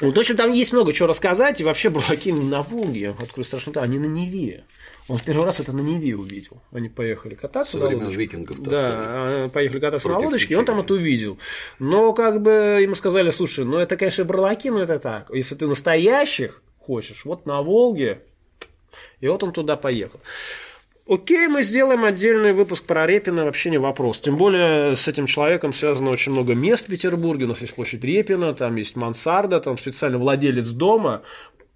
Вот, в общем, там есть много чего рассказать, и вообще бурлаки на Волге, открою страшно, они на Неве. Он в первый раз это на Неве увидел. Они поехали кататься Со на лодочке. викингов Да, а, поехали кататься на лодочке, и он там это увидел. Но как бы ему сказали, слушай, ну это, конечно, бурлаки, но это так. Если ты настоящих хочешь, вот на Волге и вот он туда поехал. Окей, мы сделаем отдельный выпуск про Репина, вообще не вопрос. Тем более с этим человеком связано очень много мест в Петербурге. У нас есть площадь Репина, там есть мансарда, там специально владелец дома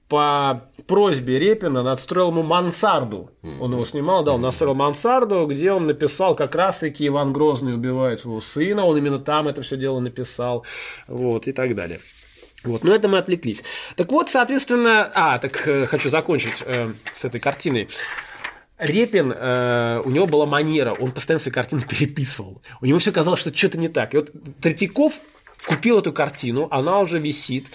по просьбе Репина надстроил ему мансарду. Он его снимал, да, он настроил мансарду, где он написал как раз-таки Иван Грозный убивает своего сына, он именно там это все дело написал, вот, и так далее. Вот, но это мы отвлеклись. Так вот, соответственно, а, так э, хочу закончить э, с этой картиной. Репин, э, у него была манера, он постоянно свои картины переписывал. У него все казалось, что что-то не так. И вот Третьяков купил эту картину, она уже висит.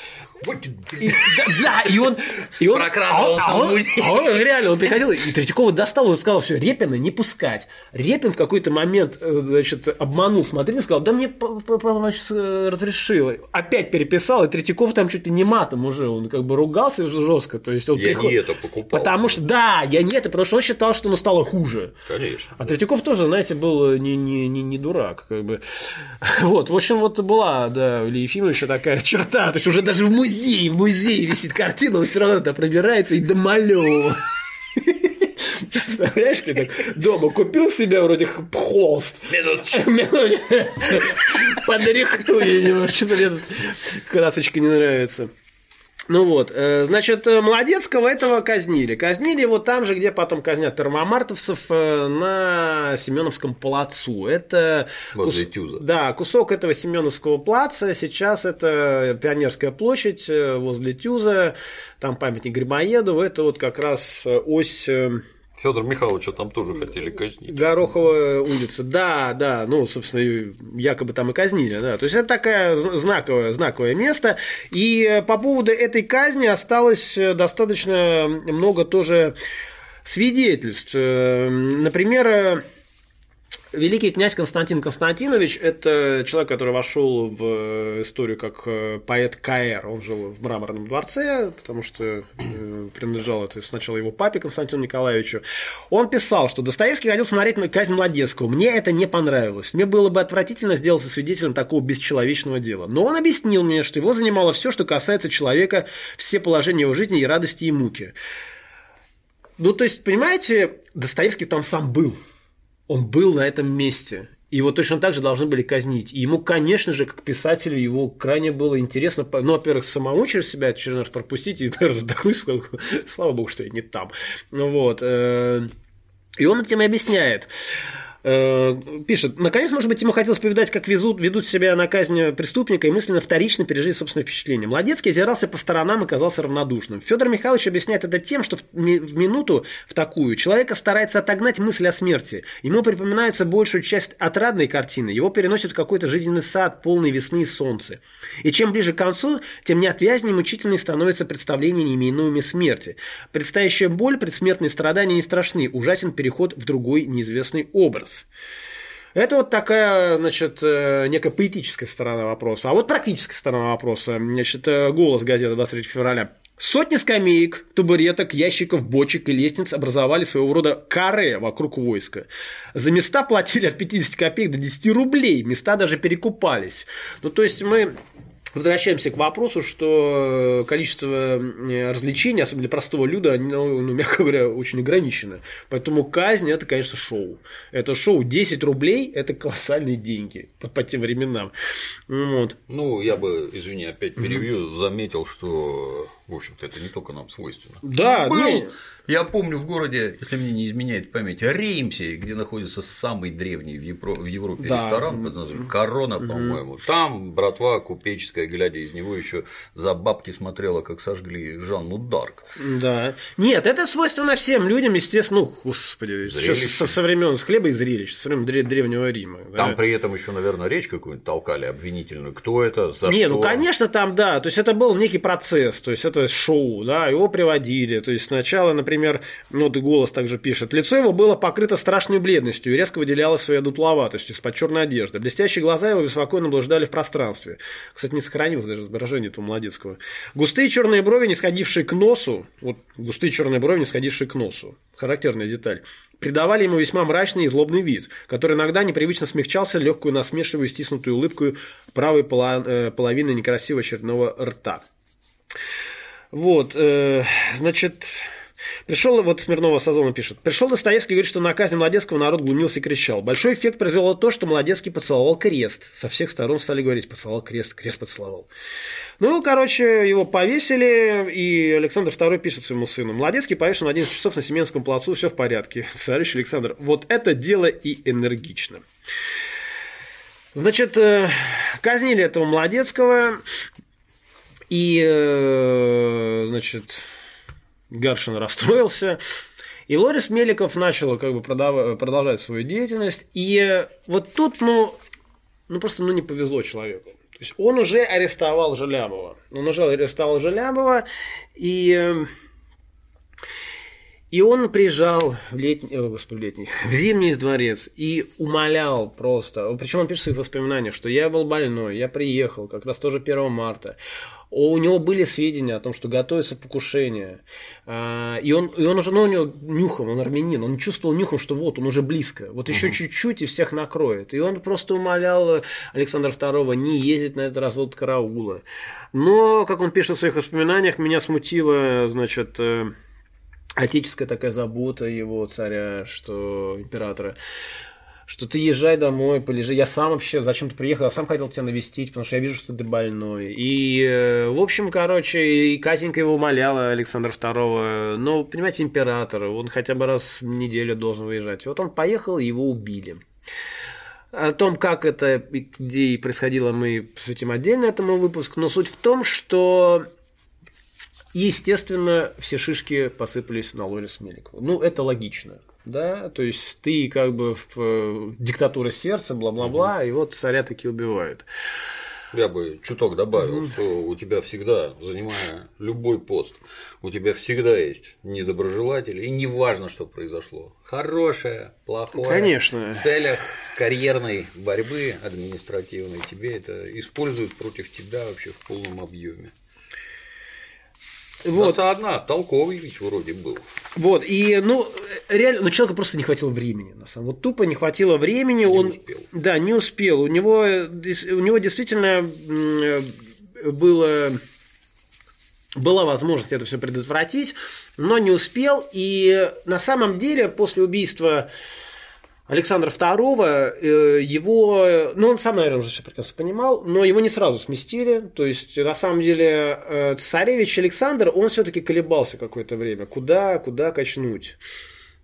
И, да, да, и он... И он Прокрадывался а он, а он, а реально, он приходил, и Третьякова достал, он сказал, все, Репина не пускать. Репин в какой-то момент, э, значит, обманул смотрителя, сказал, да мне значит, э, разрешил. Опять переписал, и Третьяков там чуть ли не матом уже, он как бы ругался жестко. То есть он я приход... не это покупал. Потому что, да, я не это, потому что он считал, что ему стало хуже. Конечно. А Третьяков тоже, знаете, был не, не, не, не дурак. Как бы. Вот, в общем, вот была, да, у Ильи Ефимовича такая черта, то есть уже даже в музее музее, в музее висит картина, он все равно туда пробирается и домалевывает. Представляешь, ты так дома купил себе вроде холст. Минуточку. Подрихтуй немножко, что-то мне тут красочка не нравится. Ну вот, э, значит, э, Молодецкого этого казнили. Казнили его там же, где потом казнят первомартовцев э, на Семеновском плацу. Это возле кус... Тюза. Да, кусок этого Семеновского плаца. Сейчас это Пионерская площадь возле Тюза. Там памятник Грибоедову. Это вот как раз ось Федор Михайловича там тоже хотели казнить. Гороховая улица, да, да, ну, собственно, якобы там и казнили, да. То есть это такое знаковое, знаковое место. И по поводу этой казни осталось достаточно много тоже свидетельств. Например, Великий князь Константин Константинович – это человек, который вошел в историю как э, поэт Каэр. Он жил в Мраморном дворце, потому что э, принадлежал это сначала его папе Константину Николаевичу. Он писал, что Достоевский ходил смотреть на казнь Младецкого. Мне это не понравилось. Мне было бы отвратительно сделаться свидетелем такого бесчеловечного дела. Но он объяснил мне, что его занимало все, что касается человека, все положения его жизни и радости и муки. Ну, то есть, понимаете, Достоевский там сам был – он был на этом месте. Его точно так же должны были казнить. И ему, конечно же, как писателю, его крайне было интересно, ну, во-первых, самому через себя очередной раз пропустить и вздохнуть, слава богу, что я не там. Вот. Э, и он этим и объясняет. Э, пишет, наконец, может быть, ему хотелось повидать, как везут, ведут себя на казнь преступника и мысленно вторично пережить собственное впечатление. Младецкий озирался по сторонам и казался равнодушным. Федор Михайлович объясняет это тем, что в минуту в такую человека старается отогнать мысль о смерти. Ему припоминается большую часть отрадной картины, его переносит в какой-то жизненный сад, полный весны и солнца. И чем ближе к концу, тем неотвязнее и мучительнее становится представление неименуемой смерти. Предстоящая боль, предсмертные страдания не страшны, ужасен переход в другой неизвестный образ образ. Это вот такая, значит, э, некая поэтическая сторона вопроса. А вот практическая сторона вопроса. Значит, э, голос газеты 23 февраля. Сотни скамеек, табуреток, ящиков, бочек и лестниц образовали своего рода каре вокруг войска. За места платили от 50 копеек до 10 рублей, места даже перекупались. Ну, то есть мы Возвращаемся к вопросу, что количество развлечений, особенно для простого люда, ну, ну, мягко говоря, очень ограничено. Поэтому казнь – это, конечно, шоу. Это шоу 10 рублей – это колоссальные деньги по, по тем временам. Вот. Ну, я бы, извини, опять перевью, mm-hmm. заметил, что, в общем-то, это не только нам свойственно. Да, Был не... Я помню в городе, если мне не изменяет память, Римсе, где находится самый древний в, Евро... в Европе да. ресторан под названием Корона, по-моему. Там братва купеческая, глядя из него, еще за бабки смотрела, как сожгли Жанну Дарк. Да. Нет, это свойственно всем людям, естественно, ну, господи, со, со времен с хлеба и зрелищ, со времен древнего Рима. Там да. при этом еще, наверное, речь какую-нибудь толкали обвинительную. Кто это? За не, что? ну конечно, там, да. То есть это был некий процесс, то есть это шоу, да, его приводили. То есть сначала, например, ну, и голос также пишет, лицо его было покрыто страшной бледностью и резко выделялось своей дутловатостью, из-под черной одежды. Блестящие глаза его беспокойно блуждали в пространстве. Кстати, не сохранилось даже изображение этого молодецкого. Густые черные брови, не сходившие к носу, вот густые черные брови, не сходившие к носу. Характерная деталь придавали ему весьма мрачный и злобный вид, который иногда непривычно смягчался легкую насмешливую стиснутую улыбкой правой э, половины некрасивого очередного рта. Вот, э, значит, Пришел, вот Смирнова Сазона пишет, пришел Достоевский и говорит, что на казни Молодецкого народ глумился и кричал. Большой эффект произвело то, что Молодецкий поцеловал крест. Со всех сторон стали говорить, поцеловал крест, крест поцеловал. Ну, короче, его повесили, и Александр II пишет своему сыну, Молодецкий повешен в 11 часов на Семенском плацу, все в порядке. Царевич Александр, вот это дело и энергично. Значит, э, казнили этого Молодецкого, и, э, значит, Гаршин расстроился. И Лорис Меликов начал как бы продолжать свою деятельность. И вот тут, ну, ну просто ну, не повезло человеку. То есть он уже арестовал Желябова. Он уже арестовал Желябова, и, и он приезжал в летний, о, господи, летний, в зимний дворец и умолял просто. Причем он пишет в своих воспоминаниях, что я был больной, я приехал как раз тоже 1 марта у него были сведения о том, что готовится покушение. А, и он, и он уже, ну, у него нюхом, он армянин, он чувствовал нюхом, что вот он уже близко, вот еще угу. чуть-чуть и всех накроет. И он просто умолял Александра II не ездить на этот развод караула. Но, как он пишет в своих воспоминаниях, меня смутило, значит, э, отеческая такая забота его царя, что императора, что ты езжай домой, полежи. Я сам вообще зачем-то приехал, я сам хотел тебя навестить, потому что я вижу, что ты больной. И, э, в общем, короче, и Катенька его умоляла, Александра II, ну, понимаете, император, он хотя бы раз в неделю должен выезжать. И вот он поехал, его убили. О том, как это, где и происходило, мы посвятим отдельно этому выпуску, но суть в том, что Естественно, все шишки посыпались на Лорис Меликову. Ну, это логично да, то есть ты как бы в э, диктатура сердца, бла-бла-бла, угу. и вот царя таки убивают. Я бы чуток добавил, угу. что у тебя всегда, занимая любой пост, у тебя всегда есть недоброжелатели, и неважно, что произошло. Хорошее, плохое. Конечно. В целях карьерной борьбы административной тебе это используют против тебя вообще в полном объеме. Вот. одна, толковый ведь вроде был. Вот, и, ну, реально, ну, человеку просто не хватило времени, на самом Вот тупо не хватило времени, не он... успел. Да, не успел. У него, у него действительно было была возможность это все предотвратить, но не успел. И на самом деле после убийства Александра II, э, его, ну он сам, наверное, уже все прекрасно понимал, но его не сразу сместили, то есть на самом деле э, царевич Александр, он все-таки колебался какое-то время, куда, куда качнуть.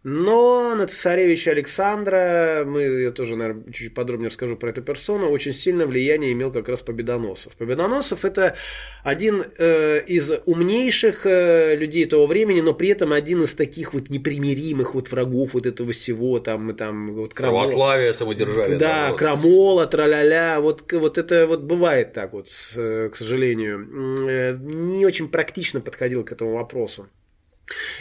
Но на царевича Александра, мы, я тоже, наверное, чуть подробнее расскажу про эту персону, очень сильное влияние имел как раз Победоносов. Победоносов – это один э, из умнейших э, людей того времени, но при этом один из таких вот непримиримых вот врагов вот этого всего, там, там вот крамола. Православие, самодержавие. Да, народа. крамола, траля-ля, вот, вот это вот бывает так вот, к сожалению. Э, не очень практично подходил к этому вопросу.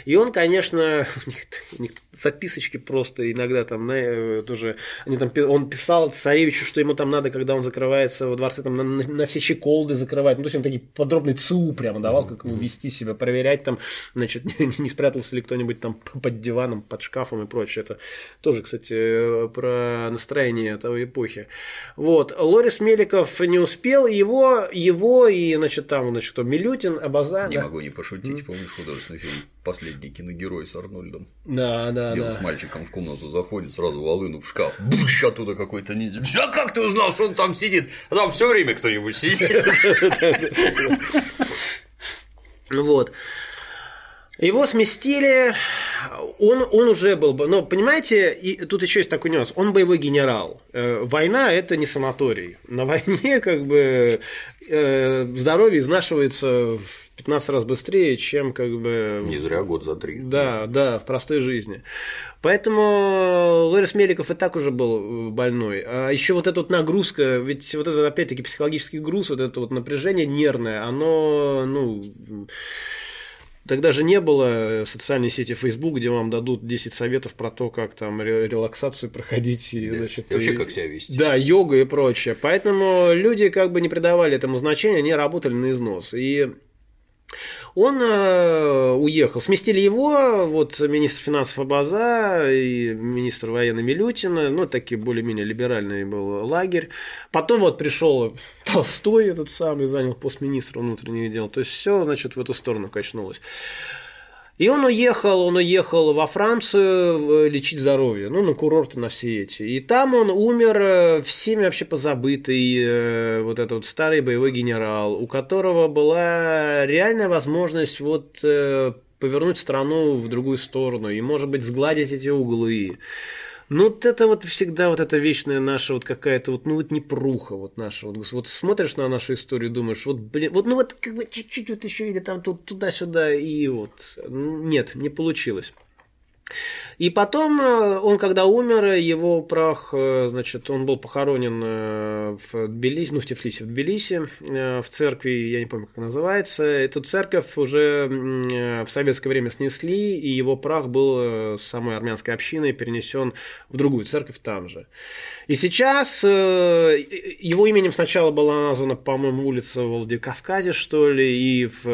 И он, конечно, у них, у них записочки просто иногда там, на, тоже, они там, он писал царевичу, что ему там надо, когда он закрывается во дворце, там на, на, все щеколды закрывать, ну, то есть он такие подробный ЦУ прямо давал, как ему вести себя, проверять там, значит, не, не спрятался ли кто-нибудь там под диваном, под шкафом и прочее. Это тоже, кстати, про настроение той эпохи. Вот. Лорис Меликов не успел, его, его и, значит, там, значит, кто, Милютин, Абаза. Не да? могу не пошутить, помнишь художественный фильм «Последний киногерой» с Арнольдом? Да, да, Где он да. с мальчиком в комнату заходит, сразу волыну в шкаф, бущ, оттуда какой-то ниндзя. А как ты узнал, что он там сидит? А там все время кто-нибудь сидит. Вот. Его сместили, он, он уже был, бы- но понимаете, и тут еще есть такой нюанс, он боевой генерал. Э, Война – это не санаторий. На войне как бы э, здоровье изнашивается в 15 раз быстрее, чем как бы Не зря год за три. да, да, в простой жизни. Поэтому Лорис Меликов и так уже был э, больной. А еще вот эта вот нагрузка, ведь вот это опять-таки психологический груз, вот это вот напряжение нервное, оно, ну, Тогда же не было социальной сети Facebook, где вам дадут 10 советов про то, как там ре- релаксацию проходить. И, Да. значит, И вообще, и- как себя вести. Да, йога и прочее. Поэтому люди как бы не придавали этому значения, они работали на износ. И он э, уехал. Сместили его, вот министр финансов Абаза и министр военный Милютина, ну, такие более-менее либеральный был лагерь. Потом вот пришел Толстой этот самый, занял пост министра внутренних дел. То есть все, значит, в эту сторону качнулось. И он уехал, он уехал во Францию э, лечить здоровье, ну, на курорты на все эти. И там он умер э, всеми вообще позабытый, э, вот этот вот старый боевой генерал, у которого была реальная возможность вот повернуть страну в другую сторону и, может быть, сгладить эти углы. Ну, вот это вот всегда вот эта вечная наша вот какая-то вот, ну, вот непруха вот наша. Вот, вот смотришь на нашу историю, думаешь, вот, блин, вот, ну, вот как бы чуть-чуть вот еще или там тут, туда-сюда, и вот, нет, не получилось. И потом э, он, когда умер, его прах, э, значит, он был похоронен э, в Тбилиси, ну, в Тифлисе, в Тбилиси, в церкви, я не помню, как называется. Эту церковь уже в советское время снесли, и его прах был э, самой армянской общиной перенесен в другую церковь там же. И сейчас его именем сначала была названа, по-моему, улица в Владикавказе, что ли, и в,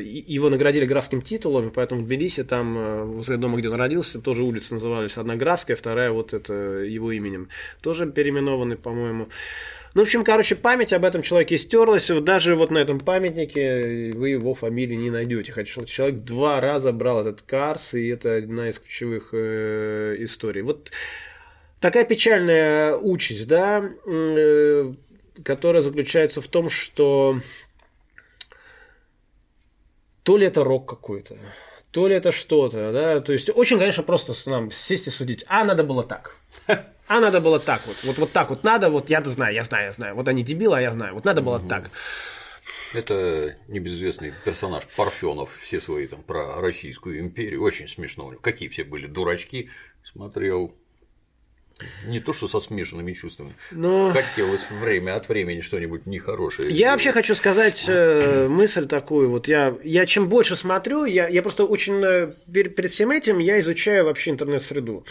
его наградили графским титулом, поэтому в Тбилиси, там, возле дома, где родился, тоже улицы назывались. Одна графская, вторая вот это его именем. Тоже переименованы, по-моему. Ну, в общем, короче, память об этом человеке стерлась. Вот Даже вот на этом памятнике вы его фамилии не найдете. Хотя человек два раза брал этот карс, и это одна из ключевых э, историй. Вот такая печальная участь, да, э, которая заключается в том, что то ли это рок какой-то, то ли это что-то, да, то есть очень, конечно, просто нам сесть и судить, а надо было так, а надо было так вот, вот, вот так вот надо, вот я-то знаю, я знаю, я знаю, вот они дебилы, а я знаю, вот надо было так. Это небезызвестный персонаж Парфенов, все свои там про Российскую империю. Очень смешно. Какие все были дурачки. Смотрел. Не то, что со смешанными чувствами. Но- Хотелось время от времени что-нибудь нехорошее. Я сделать. вообще хочу сказать э, мысль такую, вот я, я чем больше смотрю, я, я просто очень э, пер- перед всем этим я изучаю вообще интернет-среду.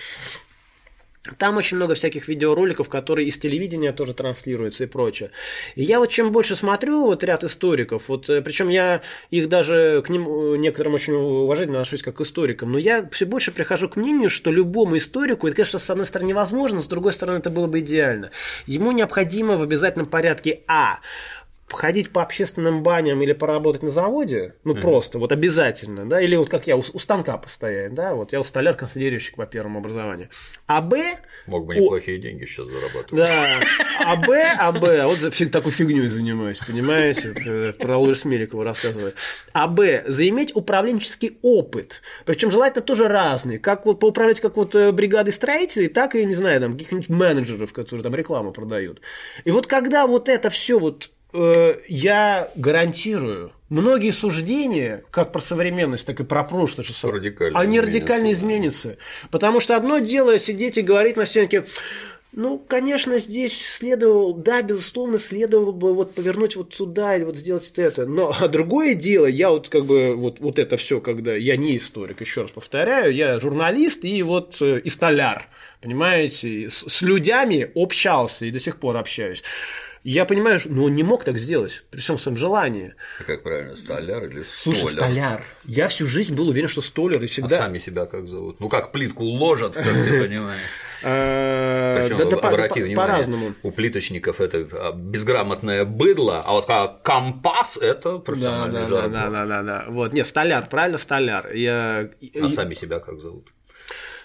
Там очень много всяких видеороликов, которые из телевидения тоже транслируются и прочее. И я вот чем больше смотрю, вот ряд историков, вот причем я их даже к ним э, некоторым очень уважительно отношусь как к историкам, но я все больше прихожу к мнению, что любому историку, это, конечно, с одной стороны невозможно, с другой стороны это было бы идеально. Ему необходимо в обязательном порядке А ходить по общественным баням или поработать на заводе, ну просто, вот обязательно, да, или вот как я, у, у станка постоять, да, вот я у столяр-консервировщик по первому образованию. А Б, Мог бы неплохие деньги сейчас зарабатывать. да, а Б, а Б, вот за фиг такой фигней занимаюсь, понимаете, э, про Луис Меликова рассказываю. А Б, заиметь управленческий опыт, причем желательно тоже разный, как вот поуправлять как вот э, бригадой строителей, так и, не знаю, там, каких-нибудь менеджеров, которые там рекламу продают. И вот когда вот это все вот э, я гарантирую, многие суждения, как про современность, так и про прошлое, что Радикально они изменятся, радикально да. изменятся. Потому что одно дело сидеть и говорить на стенке, Ну, конечно, здесь следовало, да, безусловно, следовало бы вот повернуть вот сюда или вот сделать это. Но а другое дело, я вот как бы вот, вот это все, когда я не историк, еще раз повторяю, я журналист и вот э, и столяр, понимаете, с, с людьми общался и до сих пор общаюсь. Я понимаю, что ну, он не мог так сделать, при всем своем желании. А как правильно, столяр или столяр? Слушай, столяр. Я всю жизнь был уверен, что столяр и всегда. А сами себя как зовут? Ну как плитку ложат, как ты понимаешь. А, Причем, да, да, обрати по- внимание, по-разному. у плиточников это а, безграмотное быдло, а вот компас это Да, профессиональный да, да, да, да, да, да. Вот, нет, столяр, правильно, столяр. Я... А сами себя как зовут?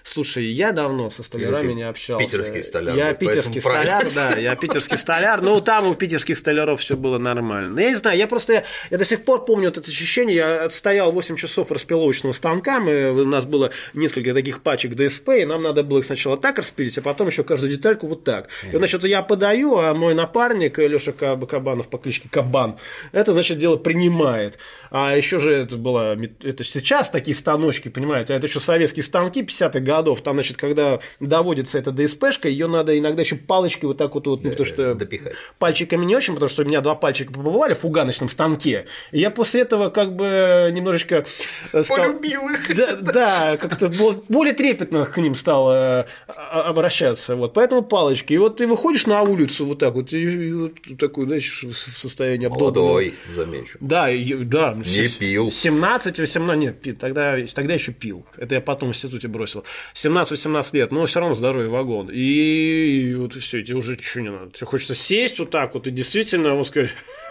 Слушай, я давно со столярами не общался. питерский столяр, Я питерский столяр, правильно. да, я питерский столяр. Ну, там у питерских столяров все было нормально. Я не знаю, я просто, я до сих пор помню вот это ощущение, я отстоял 8 часов распиловочного станка, мы, у нас было несколько таких пачек ДСП, и нам надо было их сначала так распилить, а потом еще каждую детальку вот так. И, значит, я подаю, а мой напарник Леша Кабанов по кличке Кабан, это, значит, дело принимает. А еще же это было, это сейчас такие станочки, понимаете, а это еще советские станки 50-х годов, там, значит, когда доводится эта ДСПшка, ее надо иногда еще палочкой вот так вот, вот ну, потому что допихать. пальчиками не очень, потому что у меня два пальчика побывали в фуганочном станке, и я после этого как бы немножечко э, стал- Полюбил их. да, да, как-то бо- более трепетно к ним стал э, а- обращаться. Вот. Поэтому палочки. И вот ты выходишь на улицу вот так вот, и, и вот такой, знаешь, в в состоянии обдолбанного. Молодой, замечу. Да, и- да. Не пил. 17, 18, нет, тогда, тогда еще пил. Это я потом в институте бросил. 17-18 лет, но все равно здоровый вагон. И, вот и все, тебе уже ничего не надо. Тебе хочется сесть вот так вот и действительно, вот сказать,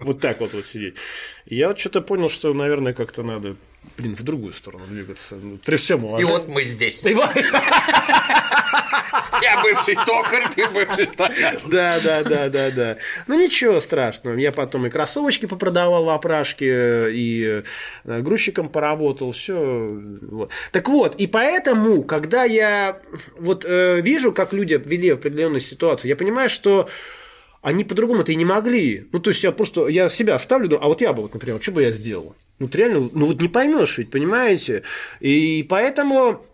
вот так вот, вот сидеть. Я вот что-то понял, что, наверное, как-то надо, блин, в другую сторону двигаться. Ну, При всем И уважении. вот мы здесь. И Я бывший токарь, ты бывший столяр. Да, да, да, да, да. Ну ничего страшного. Я потом и кроссовочки попродавал в опрашке, и э, грузчиком поработал, все. Вот. Так вот, и поэтому, когда я вот э, вижу, как люди вели определенную ситуацию, я понимаю, что они по-другому это и не могли. Ну, то есть я просто, я себя ставлю, а вот я бы, вот, например, что бы я сделал? Вот реально, ну вот не поймешь ведь, понимаете? И поэтому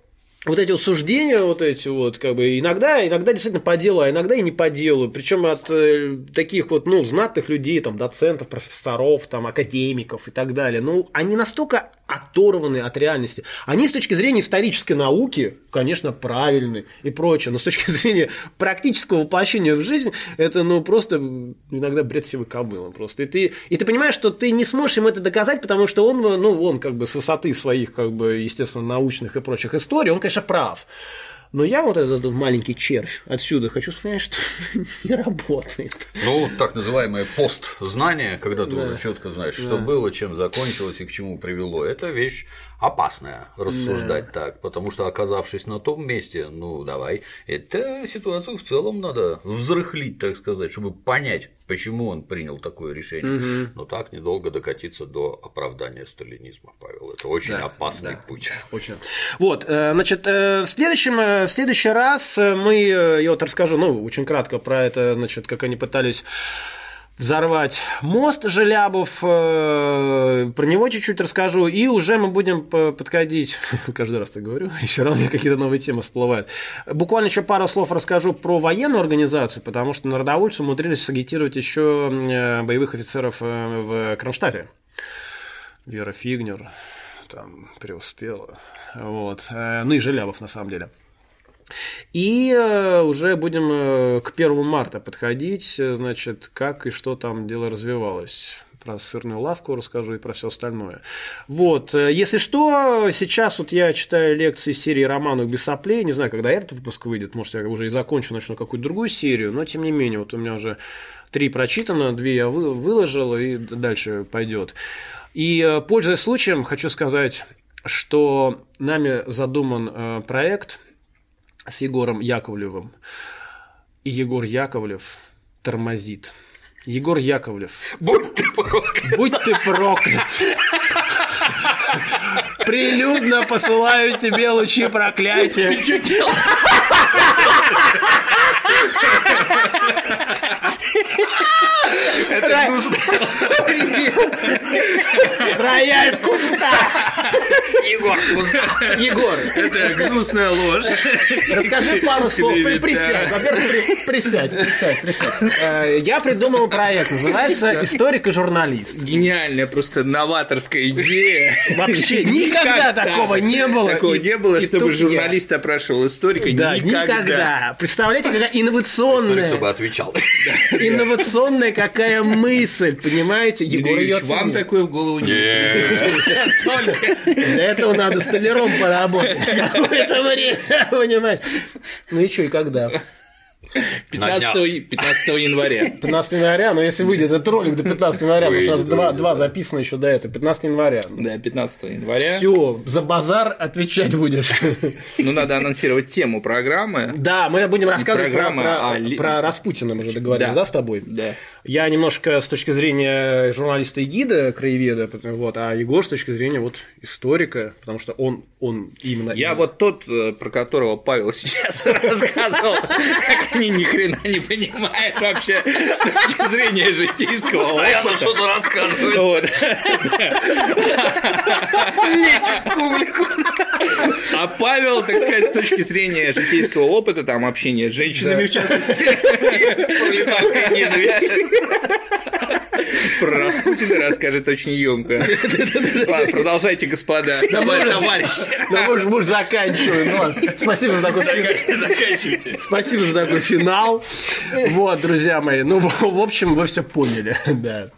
вот эти вот суждения, вот эти вот, как бы, иногда, иногда действительно по делу, а иногда и не по делу. Причем от э, таких вот, ну, знатных людей, там, доцентов, профессоров, там, академиков и так далее. Ну, они настолько оторваны от реальности. Они с точки зрения исторической науки, конечно, правильны и прочее, но с точки зрения практического воплощения в жизнь, это, ну, просто иногда бред сивой кобылы просто. И ты, и ты понимаешь, что ты не сможешь ему это доказать, потому что он, ну, он как бы с высоты своих, как бы, естественно, научных и прочих историй, он, конечно, прав. Но я вот этот маленький червь отсюда хочу сказать, что не работает. Ну, так называемое постзнание, когда ты уже четко знаешь, что было, чем закончилось и к чему привело, это вещь опасная рассуждать так, потому что оказавшись на том месте, ну давай, это ситуацию в целом надо взрыхлить, так сказать, чтобы понять, почему он принял такое решение. Но так недолго докатиться до оправдания сталинизма, Павел. Это очень опасный путь. Очень. Вот, э, значит, э, в следующем, э, в следующий раз мы, я вот расскажу, ну, очень кратко про это, значит, как они пытались взорвать мост Желябов, э, про него чуть-чуть расскажу, и уже мы будем по- подходить, каждый раз так говорю, и все равно какие-то новые темы всплывают. Буквально еще пару слов расскажу про военную организацию, потому что народовольцы умудрились сагитировать еще э, боевых офицеров э, в Кронштадте. Вера Фигнер там преуспела. Вот. Ну и Желябов, на самом деле. И э, уже будем э, к 1 марта подходить, э, значит, как и что там дело развивалось. Про сырную лавку расскажу и про все остальное. Вот, если что, сейчас вот я читаю лекции серии романов без соплей, не знаю, когда этот выпуск выйдет, может, я уже и закончу, начну какую-то другую серию, но тем не менее, вот у меня уже три прочитано, две я вы- выложил, и дальше пойдет. И, пользуясь случаем, хочу сказать, что нами задуман проект с Егором Яковлевым. И Егор Яковлев тормозит. Егор Яковлев, Будь ты проклят! будь ты проклят! Прилюдно посылаю тебе лучи проклятия. Это гнусная Рояль в кустах! Егор, Егор, Это гнусная ложь. расскажи пару слов. Присядь. Во-первых, при- присядь, присядь, присядь. Э, Я придумал проект, называется «Историк и журналист». Гениальная, просто новаторская идея. Вообще никогда такого не было. Такого не было, чтобы журналист опрашивал историка. Да, никогда. никогда. Представляете, какая Историк, чтобы инновационная, отвечал. инновационная какая мысль, понимаете? Егор ее вам такое в голову не Только Для этого надо столяром поработать какое-то время, понимаешь? Ну и что, и когда? На 15, 15 января. 15 января, но если выйдет этот ролик до 15 января, потому что у нас два, два записано еще до этого, 15 января. Да, 15 января. Все, за базар отвечать будешь. Ну, надо анонсировать тему программы. Да, мы будем рассказывать про, про- про Распутина, мы же договорились, да, Да. с тобой? Да. Я немножко с точки зрения журналиста и гида, краеведа, вот, а Егор с точки зрения вот историка, потому что он, он именно... Я вот тот, э, про которого Павел сейчас рассказывал, как они ни хрена не понимают вообще с точки зрения житейского Постоянно опыта. что-то рассказывает. Лечит публику. А Павел, так сказать, с точки зрения житейского опыта, там общения с женщинами, в частности, ненависть. Про Распутина расскажет очень емко. Ладно, продолжайте, господа. Давай, товарищи. Да мы же мы же заканчиваем. Ну Спасибо за такой финал. Спасибо за такой финал. Вот, друзья мои. Ну, в общем, вы все поняли. Да.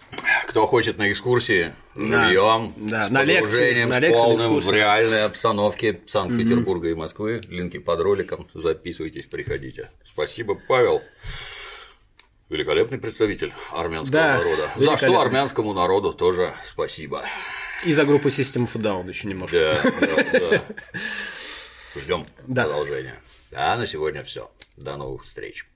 Кто хочет на экскурсии, живьем, Да, с на лекции, на лекции, полным в реальной обстановке Санкт-Петербурга и Москвы. Линки под роликом. Записывайтесь, приходите. Спасибо, Павел. Великолепный представитель армянского Да, народа. За что армянскому народу тоже спасибо. И за группу System of Down еще немножко. Да, да, да. Ждем Да. продолжения. А на сегодня все. До новых встреч.